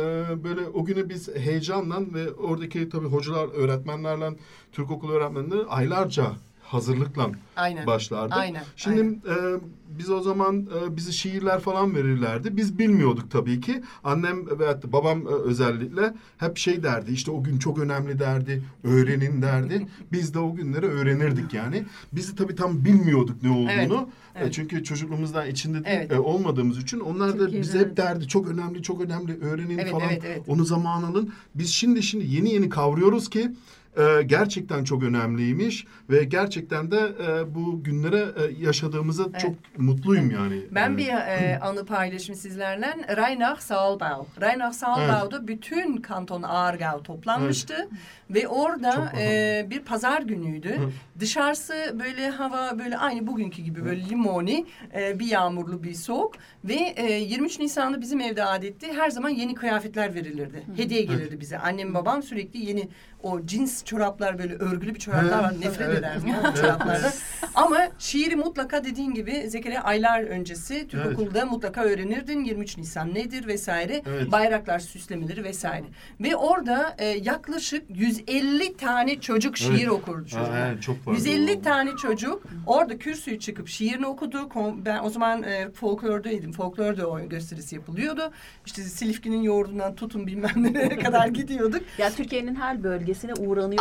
S7: böyle o günü biz heyecanla ve oradaki tabii hocalar, öğretmenlerle, Türk okulu öğretmenleri aylarca hazırlıkla
S2: Aynen.
S7: başlardık.
S2: Aynen,
S7: Şimdi
S2: aynen.
S7: e, biz o zaman e, bizi şiirler falan verirlerdi. Biz bilmiyorduk tabii ki. Annem ve hatta babam e, özellikle hep şey derdi. İşte o gün çok önemli derdi. Öğrenin derdi. [LAUGHS] Biz de o günleri öğrenirdik yani. Biz de tabii tam bilmiyorduk ne olduğunu.
S2: Evet,
S7: E,
S2: evet.
S7: çünkü çocukluğumuzdan içinde de-
S2: Evet.
S7: e, olmadığımız için onlar da
S6: Türkiye'de
S7: bize hep derdi. Çok önemli, çok önemli. Öğrenin
S2: Evet,
S7: falan.
S2: evet, evet.
S7: Onu zaman alın. Biz şimdi şimdi yeni yeni kavruyoruz ki e, gerçekten çok önemliymiş ve gerçekten de e, bu günlere e, yaşadığımıza çok mutluyum yani.
S2: Ben bir e, [CLEARS THROAT] anı paylaşayım sizlerle. Rheinach Saalbau. Rheinach Saalbau'da bütün kanton Aargau toplanmıştı. Ve orada e, bir pazar günüydü. Dışarısı böyle hava böyle aynı bugünkü gibi böyle limoni, e, bir yağmurlu bir soğuk. Ve e, 23 Nisan'da bizim evde adetti her zaman yeni kıyafetler verilirdi. Hediye gelirdi bize. Annem babam sürekli yeni o cins çoraplar böyle örgülü bir çoraplar var. Nefret
S7: Evet.
S2: ederdim o çoraplardan. Ama şiiri mutlaka dediğin gibi Zekeriya aylar öncesi Türk
S7: Evet.
S2: okulda mutlaka öğrenirdin. 23 Nisan nedir vesaire.
S7: Evet.
S2: Bayraklar süslemeleri vesaire. Ve orada e, yaklaşık 150 tane çocuk şiir
S7: Evet.
S2: okurdu çocuklar.
S7: evet, çok vardı
S2: 150
S7: o.
S2: tane çocuk orada kürsüyü çıkıp şiirini okudu. Ben o zaman e, folklordaydım. Folklorda o gösterisi yapılıyordu. İşte Silifke'nin yoğurdundan tutun bilmem [LAUGHS] nereye kadar gidiyorduk.
S8: Ya Türkiye'nin her bölgesine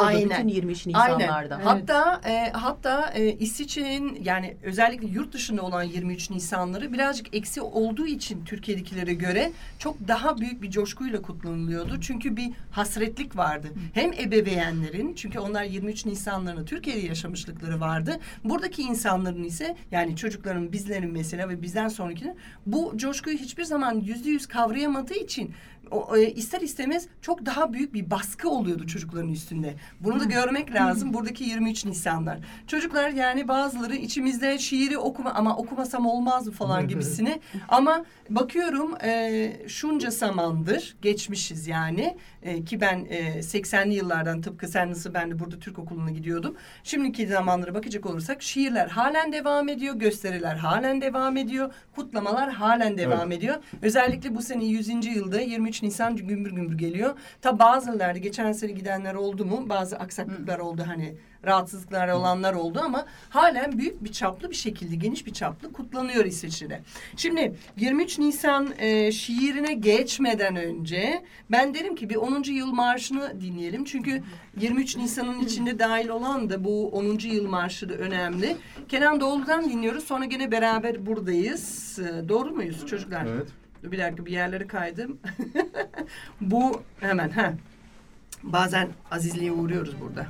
S8: uğranıyordu
S2: Aynen.
S8: bütün 23
S2: Aynen.
S8: Nisanlarda.
S2: Hatta e, hatta e, İsviçre'nin yani özellikle yurt dışında olan 23 Nisanları birazcık eksi olduğu için Türkiye'dekilere göre çok daha büyük bir coşkuyla kutlanılıyordu. Çünkü bir hasretlik vardı. Hem ebeveynlerin çünkü onlar 23 Nisanlarını Türkiye'de yaşamışlıkları vardı. Buradaki insanların ise yani çocukların bizlerin mesela ve bizden sonrakinin bu coşkuyu hiçbir zaman yüzde yüz kavrayamadığı için o, e, ister istemez çok daha büyük bir baskı oluyordu çocukların üstünde. Bunu da görmek lazım buradaki 23 Nisanlar. Çocuklar yani bazıları içimizde şiiri okuma ama okumasam olmaz mı falan gibisine. ama bakıyorum e, şunca zamandır geçmişiz yani E, ki ben e, 80'li yıllardan tıpkı sen nasıl ben de burada Türk okuluna gidiyordum. Şimdiki zamanlara bakacak olursak şiirler halen devam ediyor, gösteriler halen devam ediyor, kutlamalar halen devam ediyor. Özellikle bu sene 100. yılda 23 Nisan gümbür gümbür geliyor. Ta bazıları geçen sene gidenler oldu mu? Bazı aksaklıklar oldu hani rahatsızlıklar olanlar oldu ama halen büyük bir çaplı bir şekilde geniş bir çaplı kutlanıyor İsviçre'de. Şimdi 23 Nisan e, şiirine geçmeden önce ben derim ki bir 10. yıl marşını dinleyelim. Çünkü 23 Nisan'ın içinde dahil olan da bu 10. yıl marşı da önemli. Kenan Doğulu'dan dinliyoruz. Sonra gene beraber buradayız. E, doğru muyuz çocuklar?
S7: Evet.
S2: Dur Bir dakika bir yerlere kaydım. [LAUGHS] bu hemen ha. Bazen azizliğe uğruyoruz burada.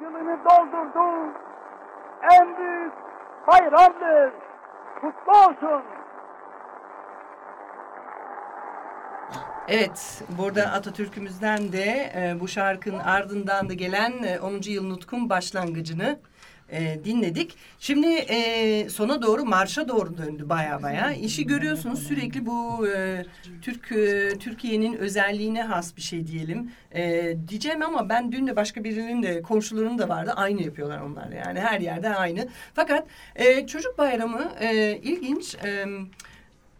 S13: Yılını doldurdu. En büyük bayramdır. Kutlu olsun.
S2: Evet, burada Atatürk'ümüzden de e, bu şarkının ardından da gelen e, 10. yıl nutkun başlangıcını e, dinledik. Şimdi e, sona doğru marşa doğru döndü baya baya. İşi görüyorsunuz sürekli bu e, Türk e, Türkiye'nin özelliğine has bir şey diyelim. E, diyeceğim ama ben dün de başka birinin de komşularının da vardı. Aynı yapıyorlar onlar yani her yerde aynı. Fakat e, çocuk bayramı e, ilginç. E,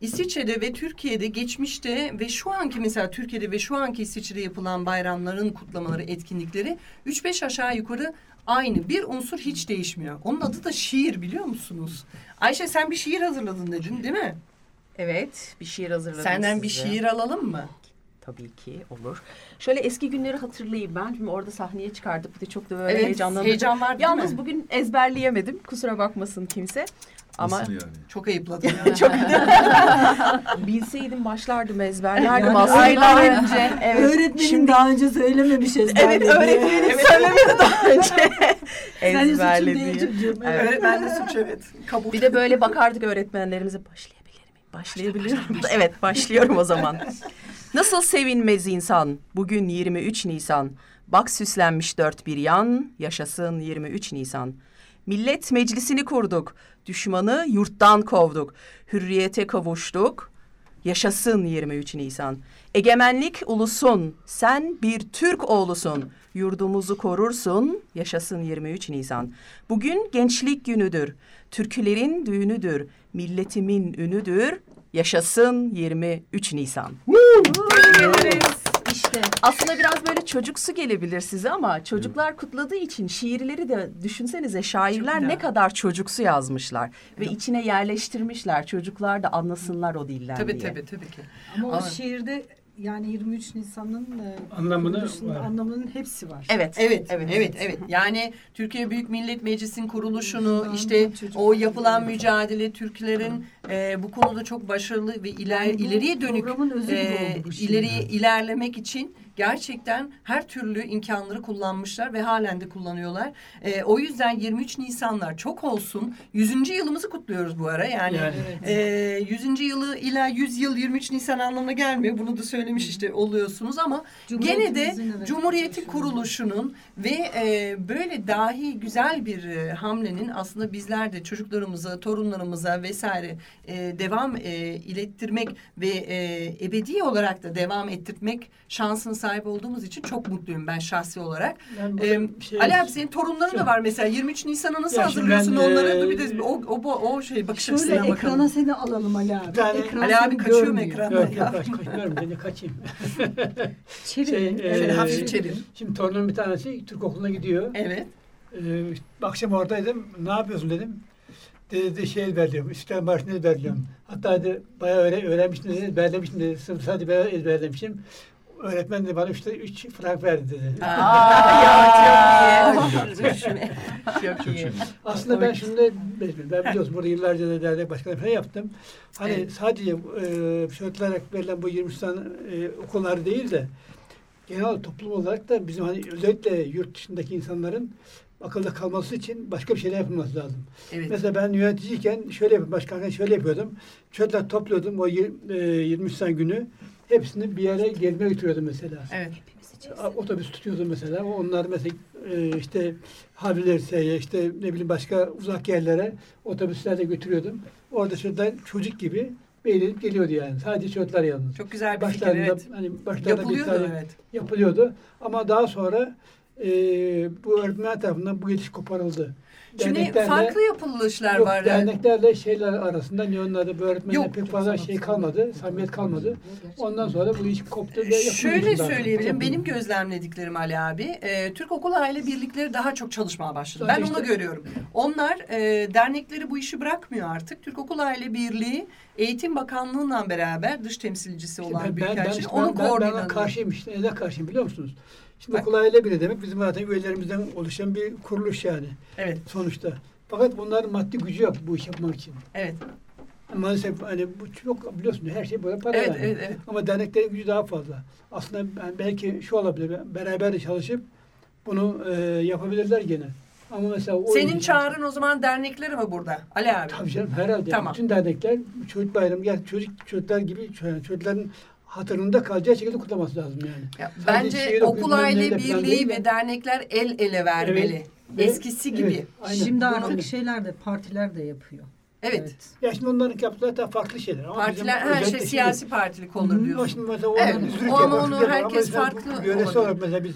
S2: İsviçre'de ve Türkiye'de geçmişte ve şu anki mesela Türkiye'de ve şu anki İsviçre'de yapılan bayramların kutlamaları, etkinlikleri 3-5 aşağı yukarı aynı. Bir unsur hiç değişmiyor. Onun adı da şiir biliyor musunuz? Ayşe sen bir şiir hazırladın dedin değil mi?
S8: Evet, bir şiir hazırladım
S2: Senden bir
S8: size.
S2: şiir alalım mı?
S8: Tabii ki olur. Şöyle eski günleri hatırlayayım ben. Şimdi orada sahneye çıkardık. Bir de çok da böyle
S2: Evet,
S8: heyecanlandım.
S2: heyecan var değil
S8: Yalnız
S2: mi?
S8: bugün ezberleyemedim. Kusura bakmasın kimse. Ama
S7: Nasıl yani?
S2: Çok ayıpladın ya. [LAUGHS]
S8: çok [LAUGHS] bilseydim başlardım ezberlerdim
S6: Yani
S8: aslında.
S6: aylar
S8: önce. Evet.
S6: Öğretmenin
S8: Şimdi-
S6: daha önce söylememiş
S8: Evet
S6: ezberlediği.
S8: öğretmenim söylemedi daha önce. [LAUGHS]
S6: Çocuğum.
S8: Evet.
S2: Öğretmen de suç evet. Kabul.
S8: Bir de böyle bakardık öğretmenlerimize başlayabilir miyim? Başlayabilir miyim? Evet başlıyorum o zaman. Nasıl sevinmez insan bugün 23 Nisan. Bak süslenmiş dört bir yan yaşasın 23 Nisan. Millet meclisini kurduk. Düşmanı yurttan kovduk. Hürriyete kavuştuk. Yaşasın 23 Nisan. Egemenlik ulusun. Sen bir Türk oğlusun. Yurdumuzu korursun. Yaşasın 23 Nisan. Bugün gençlik günüdür. Türkülerin düğünüdür. Milletimin ünüdür. Yaşasın 23 Nisan. İşte aslında biraz böyle çocuksu gelebilir size ama çocuklar kutladığı için şiirleri de düşünsenize şairler ne kadar çocuksu yazmışlar ve içine yerleştirmişler. Çocuklar da anlasınlar o dilden
S2: Tabii
S8: diye.
S2: tabii tabii ki.
S6: Ama o
S2: Ama-
S6: şiirde yani 23 Nisan'ın e,
S3: Anlamını var.
S6: anlamının hepsi var.
S8: Evet.
S2: Evet,
S8: Evet.
S2: evet, evet, Yani Türkiye Büyük Millet Meclisi'nin kuruluşunu,
S6: Kuruluşundan
S2: işte o yapılan mücadele, Türklerin e, bu konuda çok başarılı ve iler, ileriye dönük e, ileriye ilerlemek için gerçekten her türlü imkanları kullanmışlar ve halen de kullanıyorlar. E, o yüzden 23 Nisanlar çok olsun. 100. yılımızı kutluyoruz bu ara. Yani,
S3: Yani.
S2: e, 100. yılı ila 100 yıl 23 Nisan anlamına gelmiyor. Bunu da söylemiş işte oluyorsunuz ama gene de
S6: evet,
S2: Cumhuriyet'in kuruluşunun ve e, böyle dahi güzel bir e, hamlenin aslında bizler de çocuklarımıza, torunlarımıza vesaire e, devam e, ilettirmek ve e, ebedi olarak da devam ettirmek şansına sahip olduğumuz için çok mutluyum ben şahsi olarak.
S3: Ben
S2: E,
S3: bu şey-
S2: Ali abi senin torunların da var mesela 23 Nisan'a nasıl
S3: Ya
S2: hazırlıyorsun
S3: ben,
S2: onları?
S3: e,
S2: Dur bir de o, o, o, o şey bakış
S6: Şöyle
S2: açısına
S6: ekrana
S2: bakalım.
S6: seni alalım Ali abi.
S3: Tane-
S6: Ekran
S2: Ali abi kaçıyor mu ekrana?
S3: Yok yok kaç, kaçmıyorum ben de kaçayım. [LAUGHS]
S6: Çevir.
S3: Şey,
S2: Şöyle
S3: e,
S2: hafif çevir.
S3: Şimdi torunum bir tanesi Türk okuluna gidiyor.
S2: Evet.
S3: Ee, akşam oradaydım. Ne yapıyorsun dedim. Dedi, şey ezberliyorum. İstiklal Marşı'nı ezberliyorum. Hatta dedi, bayağı öğre, öğrenmiştim dedi. Ezberlemiştim dedi. Sırf sadece ben ezberlemişim. Öğretmen de bana üç, üç frank verdi dedi.
S8: Aa, [LAUGHS] çok iyi.
S2: Çok iyi.
S3: Aslında ben da ben biliyorsun burada yıllarca da dernek başkanı falan yaptım. Hani
S2: Evet.
S3: sadece e, şartlarak verilen bu 23 tane e, okullar değil de genel toplum olarak da bizim hani özellikle yurt dışındaki insanların akılda kalması için başka bir şeyler yapılması lazım.
S2: Evet.
S3: Mesela ben yöneticiyken şöyle yapıyordum, başkanken şöyle yapıyordum. Çocuklar topluyordum o yir- e, 23 tane günü. Hepsini bir yere gezmeye götürüyordum mesela.
S2: Evet.
S3: Otobüs tutuyordum mesela. Onlar mesela e, işte Havlilerse'ye işte ne bileyim başka uzak yerlere otobüslerle götürüyordum. Orada çocuklar çocuk gibi beğenip geliyordu yani. Sadece çocuklar yalnız.
S2: Çok güzel bir fikir
S3: Başlarında,
S2: evet.
S3: hani başlarında bir
S2: Yapılıyordu
S3: tane
S2: evet.
S3: yapılıyordu. Ama daha sonra e, bu öğretmenler tarafından bu geçiş koparıldı.
S2: Şimdi farklı yapılışlar
S3: Yok,
S2: var.
S3: derneklerle şeyler arasında onlarda bu öğretmenler
S2: Yok.
S3: pek fazla şey kalmadı, samimiyet kalmadı. Ondan sonra bu iş koptu ve
S2: Şöyle söyleyebilirim. Benim gözlemlediklerim Ali abi. e, Türk Okul Aile Birlikleri daha çok çalışmaya başladı. Ben onu
S3: işte-
S2: görüyorum. Onlar e, dernekleri bu işi bırakmıyor artık. Türk Okul Aile Birliği Eğitim Bakanlığı'ndan beraber dış temsilcisi olan
S3: ben, ben, ben,
S2: Büyükelçi.
S3: işte
S2: Onun
S3: ben, ben, ben karşıyım işte. Neden karşıyım biliyor musunuz? Şimdi
S2: Bak-
S3: okul aile biri demek bizim zaten üyelerimizden oluşan bir kuruluş yani
S2: Evet.
S3: sonuçta. Fakat bunların maddi gücü yok bu iş yapmak için.
S2: Evet.
S3: Maalesef hani bu çok biliyorsun her şey böyle para
S2: Evet,
S3: yani.
S2: evet, evet.
S3: Ama derneklerin gücü daha fazla. Aslında ben belki şu olabilir. Beraber çalışıp bunu e, yapabilirler gene. Ama mesela o
S2: Senin çağrın o zaman dernekleri mi burada? Ali abi.
S3: Tabii canım herhalde.
S2: Tamam.
S3: Bütün dernekler çocuk bayramı yani çocuk çocuklar gibi çocukların hatırında kalacağı şekilde kutlaması lazım yani.
S2: Ya,
S3: Sadece
S2: Bence okul aile birliği ve dernekler el ele vermeli.
S3: Evet. Ve-
S2: Eskisi gibi.
S3: Evet, aynen.
S6: Şimdi artık şeyler de partiler de yapıyor.
S2: Evet.
S3: Ya şimdi onların yaptığı zaten farklı şeyler. Ama
S2: Partiler her şey siyasi partilik olur
S3: Hı
S2: diyorsun.
S3: Şimdi mesela
S2: Evet, ama
S3: var,
S2: onu.
S3: Ama
S2: herkes
S3: bu
S2: farklı
S3: Yöresel
S2: olabilir.
S3: olarak mesela biz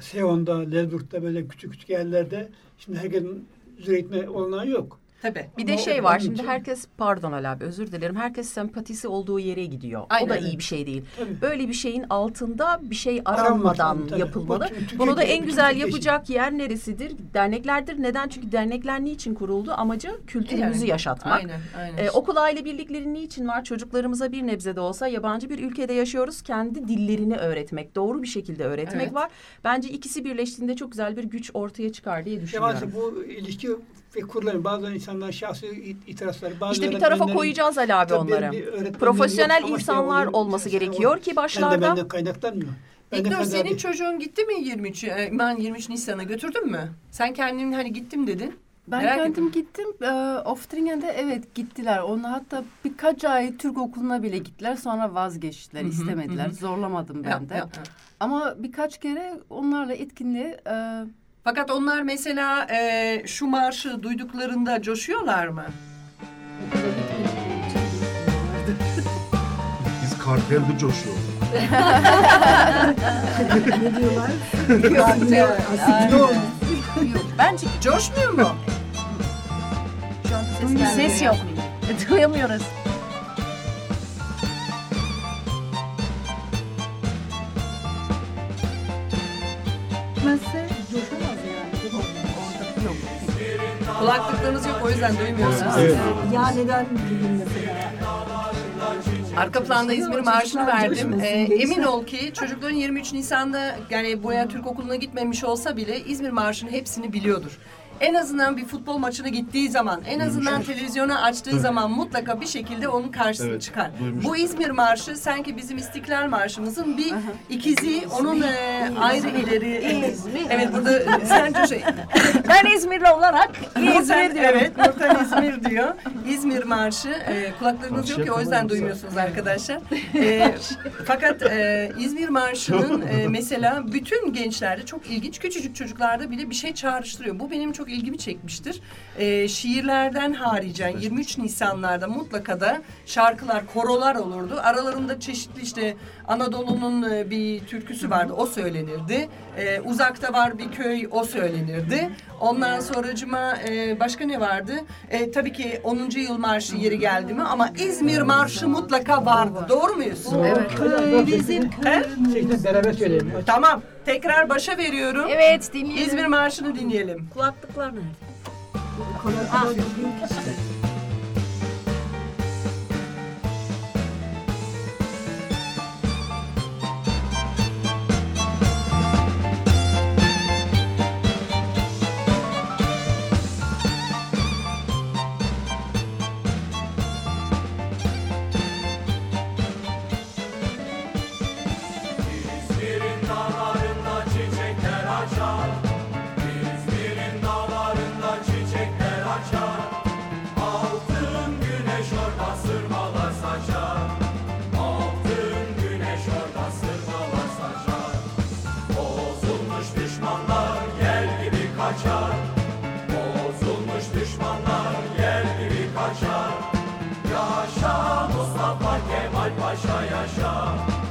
S3: Seon'da, Lezburg'da böyle küçük küçük yerlerde şimdi herkesin üretme olanağı yok.
S2: Tabii.
S8: Bir de şey var
S3: için-
S8: şimdi herkes pardon Ali abi özür dilerim herkes sempatisi olduğu yere gidiyor.
S2: Aynen
S8: o da iyi bir şey değil.
S3: Tabii.
S8: Böyle bir şeyin altında bir şey aranmadan
S3: tabii.
S8: yapılmalı.
S3: Bak şimdi
S8: Bunu da en güzel yapacak yer neresidir? Derneklerdir. Neden? Çünkü dernekler niçin kuruldu? Amacı kültürümüzü
S2: Yani,
S8: yaşatmak.
S2: Aynen, aynen.
S8: Ee, okul aile birlikleri niçin var? Çocuklarımıza bir nebze de olsa yabancı bir ülkede yaşıyoruz. Kendi dillerini öğretmek, doğru bir şekilde öğretmek
S2: Evet.
S8: var. Bence ikisi birleştiğinde çok güzel bir güç ortaya çıkar diye düşünüyorum.
S3: maalesef bu ilişki ve kurulan bazen insanlar şahsi it- itirazları bazı
S8: İşte bir tarafa koyacağız Ali abi onları. Profesyonel
S3: şey
S8: insanlar
S3: oluyor,
S8: olması
S3: şey
S8: gerekiyor ki başlarda
S3: benden kaynaklanmıyor. Ben de
S2: İlknur
S3: kendi
S2: senin
S3: adı-
S2: çocuğun gitti mi 23 e, ben 23 Nisan'a götürdün mü? Sen kendin hani gittim dedin.
S4: Ben
S2: Merak
S4: kendim
S2: ettim.
S4: gittim. E, Oftringen'de evet gittiler. Onlar hatta birkaç ay Türk okuluna bile gittiler. Sonra vazgeçtiler,
S2: Hı hı,
S4: istemediler.
S2: hı.
S4: Zorlamadım ben
S2: Ya,
S4: de.
S2: ya, ya.
S4: Ama birkaç kere onlarla etkinliğe e,
S2: Fakat onlar mesela e, şu marşı duyduklarında coşuyorlar mı?
S7: Biz kartelde coşuyoruz.
S6: ne diyorlar?
S8: Bence
S2: coşmuyor mu?
S8: Şu an ses, gelmiyor
S12: ses yok. Duyamıyoruz.
S6: Gitmezse coşamaz.
S2: Kulaklıklarınız yok o yüzden duymuyorsunuz.
S3: Evet.
S6: Ya neden bugün mesela?
S2: Arka planda İzmir Marşı'nı verdim. Ee, emin ol ki çocukların 23 Nisan'da yani Boya Türk Okulu'na gitmemiş olsa bile İzmir Marşı'nı hepsini biliyordur. En azından bir futbol maçına gittiği zaman, en azından televizyonu açtığı zaman mutlaka bir şekilde onun karşısına
S7: Evet,
S2: çıkar.
S7: duymuştum.
S2: Bu İzmir Marşı sanki bizim İstiklal Marşımızın bir ikizi, onun e, ayrı ileri. Evet burada sence şey. [LAUGHS]
S12: Ben İzmirli olarak İzmir diyorum.
S2: Evet, Nurten İzmir diyor. İzmir Marşı. E, kulaklarınız
S7: Marşı
S2: yok ki o yüzden duymuyorsunuz arkadaşlar. [LAUGHS] E, fakat e, İzmir Marşı'nın [LAUGHS] e, mesela bütün gençlerde çok ilginç, küçücük çocuklarda bile bir şey çağrıştırıyor. Bu benim çok ilgimi çekmiştir. E, şiirlerden haricen 23 Nisanlarda mutlaka da şarkılar, korolar olurdu. Aralarında çeşitli işte Anadolu'nun e, bir türküsü vardı, o söylenirdi. E, uzakta var bir köy, o söylenirdi. Ondan sonracıma e, başka ne vardı? E, tabii ki 10. yıl marşı yeri geldi mi ama İzmir marşı mutlaka vardı. Doğru muyuz?
S3: Evet.
S6: Köy bizim
S2: He?
S3: Şekilde beraber söyleyelim.
S2: Tamam. Tekrar başa veriyorum.
S12: Evet dinleyelim.
S2: İzmir marşını dinleyelim.
S12: Kulaklıklar nerede?
S6: kadar
S9: Kemal Paşa yaşa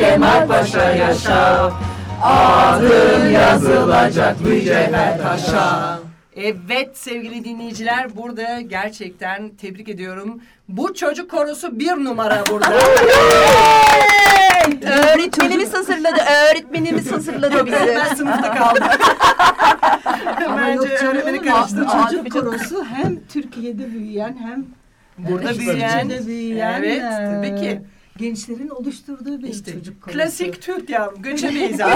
S9: Kemal Paşa yaşa. Adın yazılacak mücevher taşa.
S2: Evet sevgili dinleyiciler burada gerçekten tebrik ediyorum. Bu çocuk korosu bir numara burada. [LAUGHS]
S8: Öğretmenimiz hazırladı. Öğretmenimiz hazırladı bizi.
S2: ben sınıfta kaldım. Bence öğretmeni
S6: bu
S2: karıştırma.
S6: çocuk korosu hem Türkiye'de büyüyen hem
S2: Burada
S6: e,
S2: büyüyen. Evet,
S6: e,
S2: tabii ki.
S6: Gençlerin oluşturduğu bir
S2: İşte
S6: çocuk korosu.
S2: Klasik Türk yavrum göçemeyiz [LAUGHS] abi.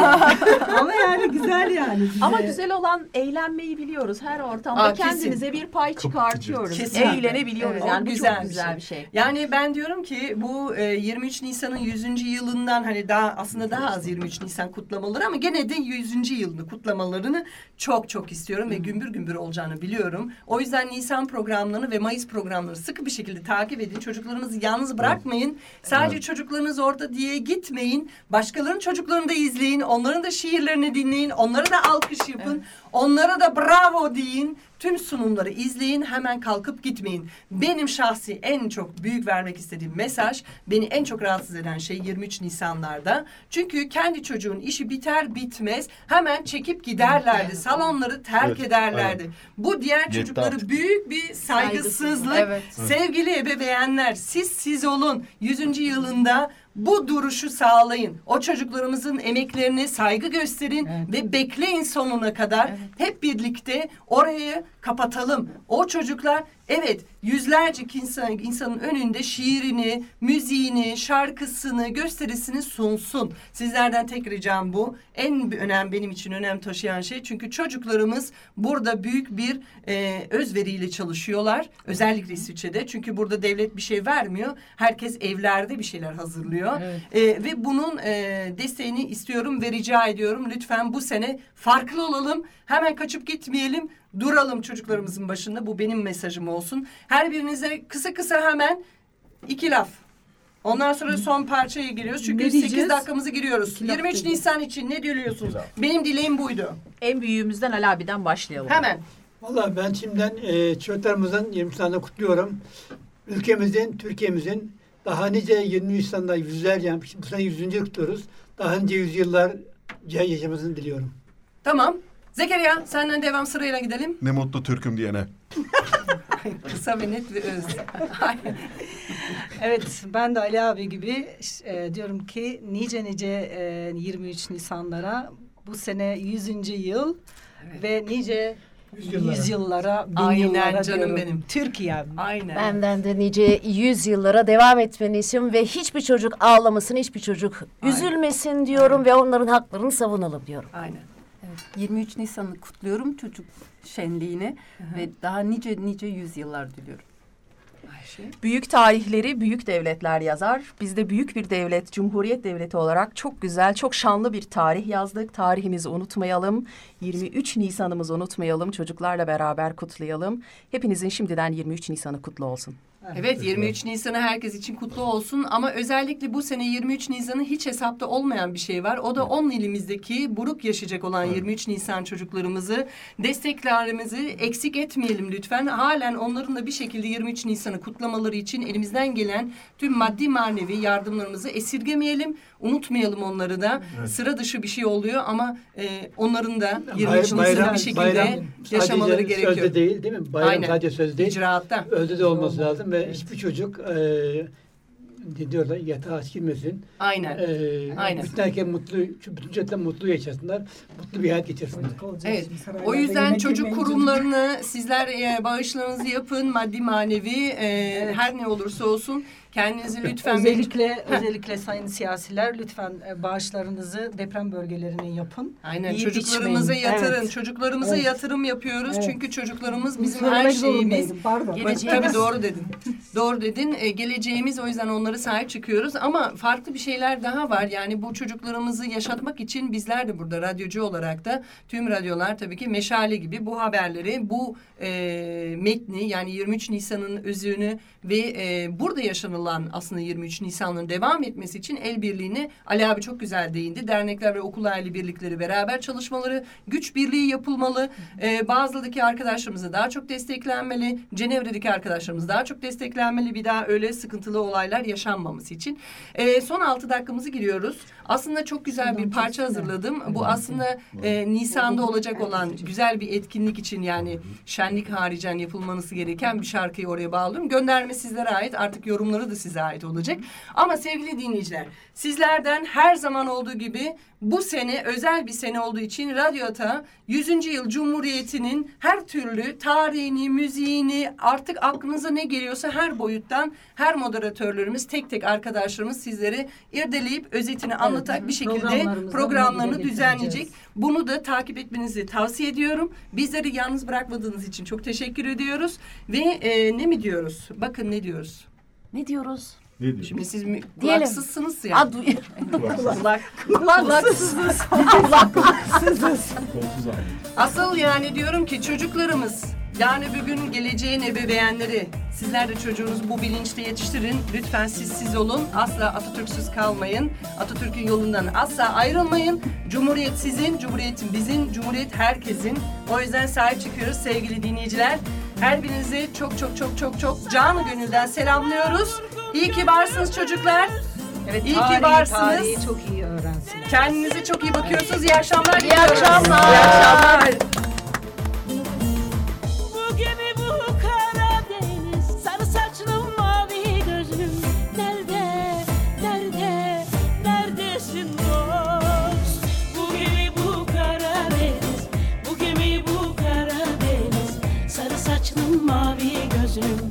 S6: Ama yani güzel yani. Bize.
S8: Ama güzel olan eğlenmeyi biliyoruz. Her ortamda
S2: Aa, kesin.
S8: kendimize bir pay çıkartıyoruz.
S2: Kesinlikle.
S8: Eğlenebiliyoruz.
S2: Evet,
S8: yani bu
S2: güzel
S8: çok
S2: bir
S8: güzel
S2: şey.
S8: bir şey.
S2: Yani ben diyorum ki bu e, 23 Nisan'ın 100. yılından hani daha aslında daha az 23 Nisan kutlamaları ama gene de 100. yılını kutlamalarını çok çok istiyorum ve gümbür gümbür olacağını biliyorum. O yüzden Nisan programlarını ve Mayıs programlarını sıkı bir şekilde takip edin. Çocuklarınızı yalnız bırakmayın. Sadece çocuklarınız orada diye gitmeyin. Başkalarının çocuklarını da izleyin. Onların da şiirlerini dinleyin. Onlara da alkış yapın. Onlara da bravo deyin. Tüm sunumları izleyin. Hemen kalkıp gitmeyin. Benim şahsi en çok büyük vermek istediğim mesaj beni en çok rahatsız eden şey 23 Nisanlarda. Çünkü kendi çocuğun işi biter bitmez hemen çekip giderlerdi. Salonları terk
S7: Evet,
S2: ederlerdi. Bu diğer
S7: Yetti
S2: çocukları
S7: artık.
S2: büyük bir saygısızlık.
S5: Evet.
S2: Sevgili ebeveynler siz siz olun. 100. yılında bu duruşu sağlayın. O çocuklarımızın emeklerine saygı gösterin ve bekleyin sonuna kadar. Hep birlikte orayı kapatalım. O çocuklar evet yüzlerce insan, insanın önünde şiirini, müziğini, şarkısını, gösterisini sunsun. Sizlerden tek ricam bu. En önem benim için önem taşıyan şey çünkü çocuklarımız burada büyük bir e, özveriyle çalışıyorlar. Özellikle İsviçre'de. Çünkü burada devlet bir şey vermiyor. Herkes evlerde bir şeyler hazırlıyor. E, ve bunun e, desteğini istiyorum ve rica ediyorum. Lütfen bu sene farklı olalım. Hemen kaçıp gitmeyelim. Duralım çocuklarımızın başında. Bu benim mesajım olsun. Her birinize kısa kısa hemen iki laf. Ondan sonra son parçaya giriyoruz. Çünkü
S6: Ne
S2: 8
S6: diyeceğiz?
S2: dakikamızı giriyoruz.
S6: İki laf
S2: 23
S6: diyeceğiz.
S2: Nisan için ne diyorsunuz? Benim dileğim buydu.
S8: En büyüğümüzden Ali abiden başlayalım.
S2: Hemen.
S3: Vallahi ben şimdiden e, çocuklarımızın 20 Nisan'ını kutluyorum. Ülkemizin, Türkiye'mizin daha nice 20 Nisan'da yüzlerce, bu sene 100. yıl kutluyoruz. Daha nice yüzyıllar yaşamasını diliyorum.
S2: Tamam. Zekeriya senden devam sırayla gidelim.
S7: Ne mutlu Türk'üm diyene. [LAUGHS]
S2: Kısa ve net ve öz.
S6: Evet ben de Ali abi gibi e, diyorum ki nice nice e, 23 Nisanlara bu sene 100. yıl ve nice
S3: Yüzyıllara.
S6: yüzyıllara, bin
S2: Aynen
S6: yıllara
S2: canım
S6: diyorum.
S2: benim.
S6: Türkiye.
S2: Aynen.
S12: Benden de nice yüzyıllara devam etmeni istiyorum ve hiçbir çocuk ağlamasın, hiçbir çocuk üzülmesin diyorum ve onların haklarını savunalım diyorum.
S2: Aynen.
S4: Evet, 23 Nisan'ı kutluyorum çocuk şenliğini ve daha nice nice yüzyıllar diliyorum.
S2: Ayşe.
S8: Büyük tarihleri büyük devletler yazar. Biz de büyük bir devlet, Cumhuriyet Devleti olarak çok güzel, çok şanlı bir tarih yazdık. Tarihimizi unutmayalım. 23 Nisan'ımızı unutmayalım. Çocuklarla beraber kutlayalım. Hepinizin şimdiden 23 Nisan'ı kutlu olsun.
S2: Evet 23 Nisan'ı herkes için kutlu olsun ama özellikle bu sene 23 Nisan'ı hiç hesapta olmayan bir şey var. O da 10 ilimizdeki buruk yaşayacak olan 23 Nisan çocuklarımızı desteklerimizi eksik etmeyelim lütfen. Halen onların da bir şekilde 23 Nisan'ı kutlamaları için elimizden gelen tüm maddi manevi yardımlarımızı esirgemeyelim. Unutmayalım onları da. Sıra dışı bir şey oluyor ama e, onların da 23 Nisan'ı bir şekilde yaşamaları
S3: sadece
S2: gerekiyor.
S3: Sözde değil değil mi? Bayram
S2: Aynen.
S3: sadece söz değil.
S2: İcraatta.
S3: Özde de olması lazım ve hiçbir çocuk e, diyorlar yatağa girmesin.
S2: Aynen.
S3: E,
S2: Aynen.
S3: Bütün herkes mutlu, bütün çocuklar mutlu yaşasınlar. Mutlu bir hayat geçirsinler.
S2: Evet. O yüzden çocuk kurumlarını sizler e, bağışlarınızı yapın maddi manevi e, her ne olursa olsun kendinizi lütfen
S6: özellikle özellikle sayın siyasiler lütfen e, bağışlarınızı deprem bölgelerine yapın.
S2: Aynen
S6: Yiyip
S2: çocuklarımıza
S6: içmeyin.
S2: yatırın.
S6: Evet.
S2: Çocuklarımıza
S6: Evet.
S2: yatırım yapıyoruz.
S6: Evet.
S2: Çünkü çocuklarımız bizim her
S6: söylemek
S2: şeyimiz.
S6: zorundaydım, pardon. Geleceğimiz.
S2: Tabii doğru dedin. doğru dedin. E, geleceğimiz o yüzden onları sahip çıkıyoruz ama farklı bir şeyler daha var. Yani bu çocuklarımızı yaşatmak için bizler de burada radyocu olarak da tüm radyolar tabii ki meşale gibi bu haberleri, bu e, metni yani 23 Nisan'ın özünü ve e, burada yaşanılan aslında 23 Nisan'ın devam etmesi için el birliğini Ali abi çok güzel değindi. Dernekler ve okul aile birlikleri beraber çalışmaları, güç birliği yapılmalı. E, bazıdaki arkadaşlarımıza daha çok desteklenmeli. Cenevre'deki arkadaşlarımız daha çok desteklenmeli. Bir daha öyle sıkıntılı olaylar yaşanmaması için. E, son altı dakikamızı giriyoruz. Aslında çok güzel bir parça hazırladım. Bu aslında e, Nisan'da olacak olan güzel bir etkinlik için yani şenlik haricen yapılması gereken bir şarkıyı oraya bağlıyorum. Gönderme sizlere ait. Artık yorumları da size ait olacak. Ama sevgili dinleyiciler, sizlerden her zaman olduğu gibi bu sene özel bir sene olduğu için Radyo Ata 100. yıl Cumhuriyeti'nin her türlü tarihini, müziğini artık aklınıza ne geliyorsa her boyuttan her moderatörlerimiz tek tek arkadaşlarımız sizlere irdeleyip özetini anlatarak bir şekilde programlarını düzenleyecek. Bunu da takip etmenizi tavsiye ediyorum. Bizleri yalnız bırakmadığınız için çok teşekkür ediyoruz. Ve e, ne mi diyoruz? Bakın ne diyoruz?
S12: Ne diyoruz?
S7: Ne diyorsun?
S2: Şimdi siz mi, kulaksızsınız ya.
S12: Duy-
S2: Kulak.
S12: Kulaksızız. [LAUGHS] Kulaksızız.
S7: Kolsuz abi.
S2: Asıl yani diyorum ki çocuklarımız yani bugün geleceğin ebeveynleri sizler de çocuğunuzu bu bilinçte yetiştirin. Lütfen siz siz olun. Asla Atatürk'süz kalmayın. Atatürk'ün yolundan asla ayrılmayın. Cumhuriyet sizin, Cumhuriyetin bizim, Cumhuriyet herkesin. O yüzden sahip çıkıyoruz sevgili dinleyiciler. Her birinizi çok çok çok çok çok canı gönülden selamlıyoruz. İyi ki varsınız çocuklar. Evet, iyi
S6: tarihi,
S2: ki varsınız.
S6: tarihi çok iyi öğrensinler.
S2: Kendinize çok iyi bakıyorsunuz. İyi akşamlar.
S12: İyi
S2: diliyoruz.
S12: akşamlar.
S2: İyi akşamlar.
S14: Mavi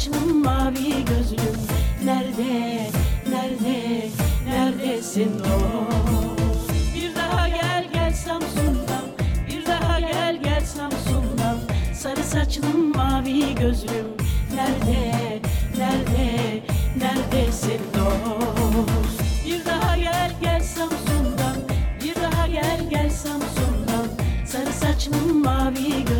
S14: saçlım mavi gözlüm. Nerede, nerede, neredesin dost Bir daha gel gel Samsun'dan. Bir daha gel gel Samsun'dan. Sarı saçlım mavi gözlüm. Nerede, nerede, neredesin dost? Bir daha gel gel Samsun'dan. Bir daha gel gel Samsun'dan. Sarı saçlım mavi gözlüm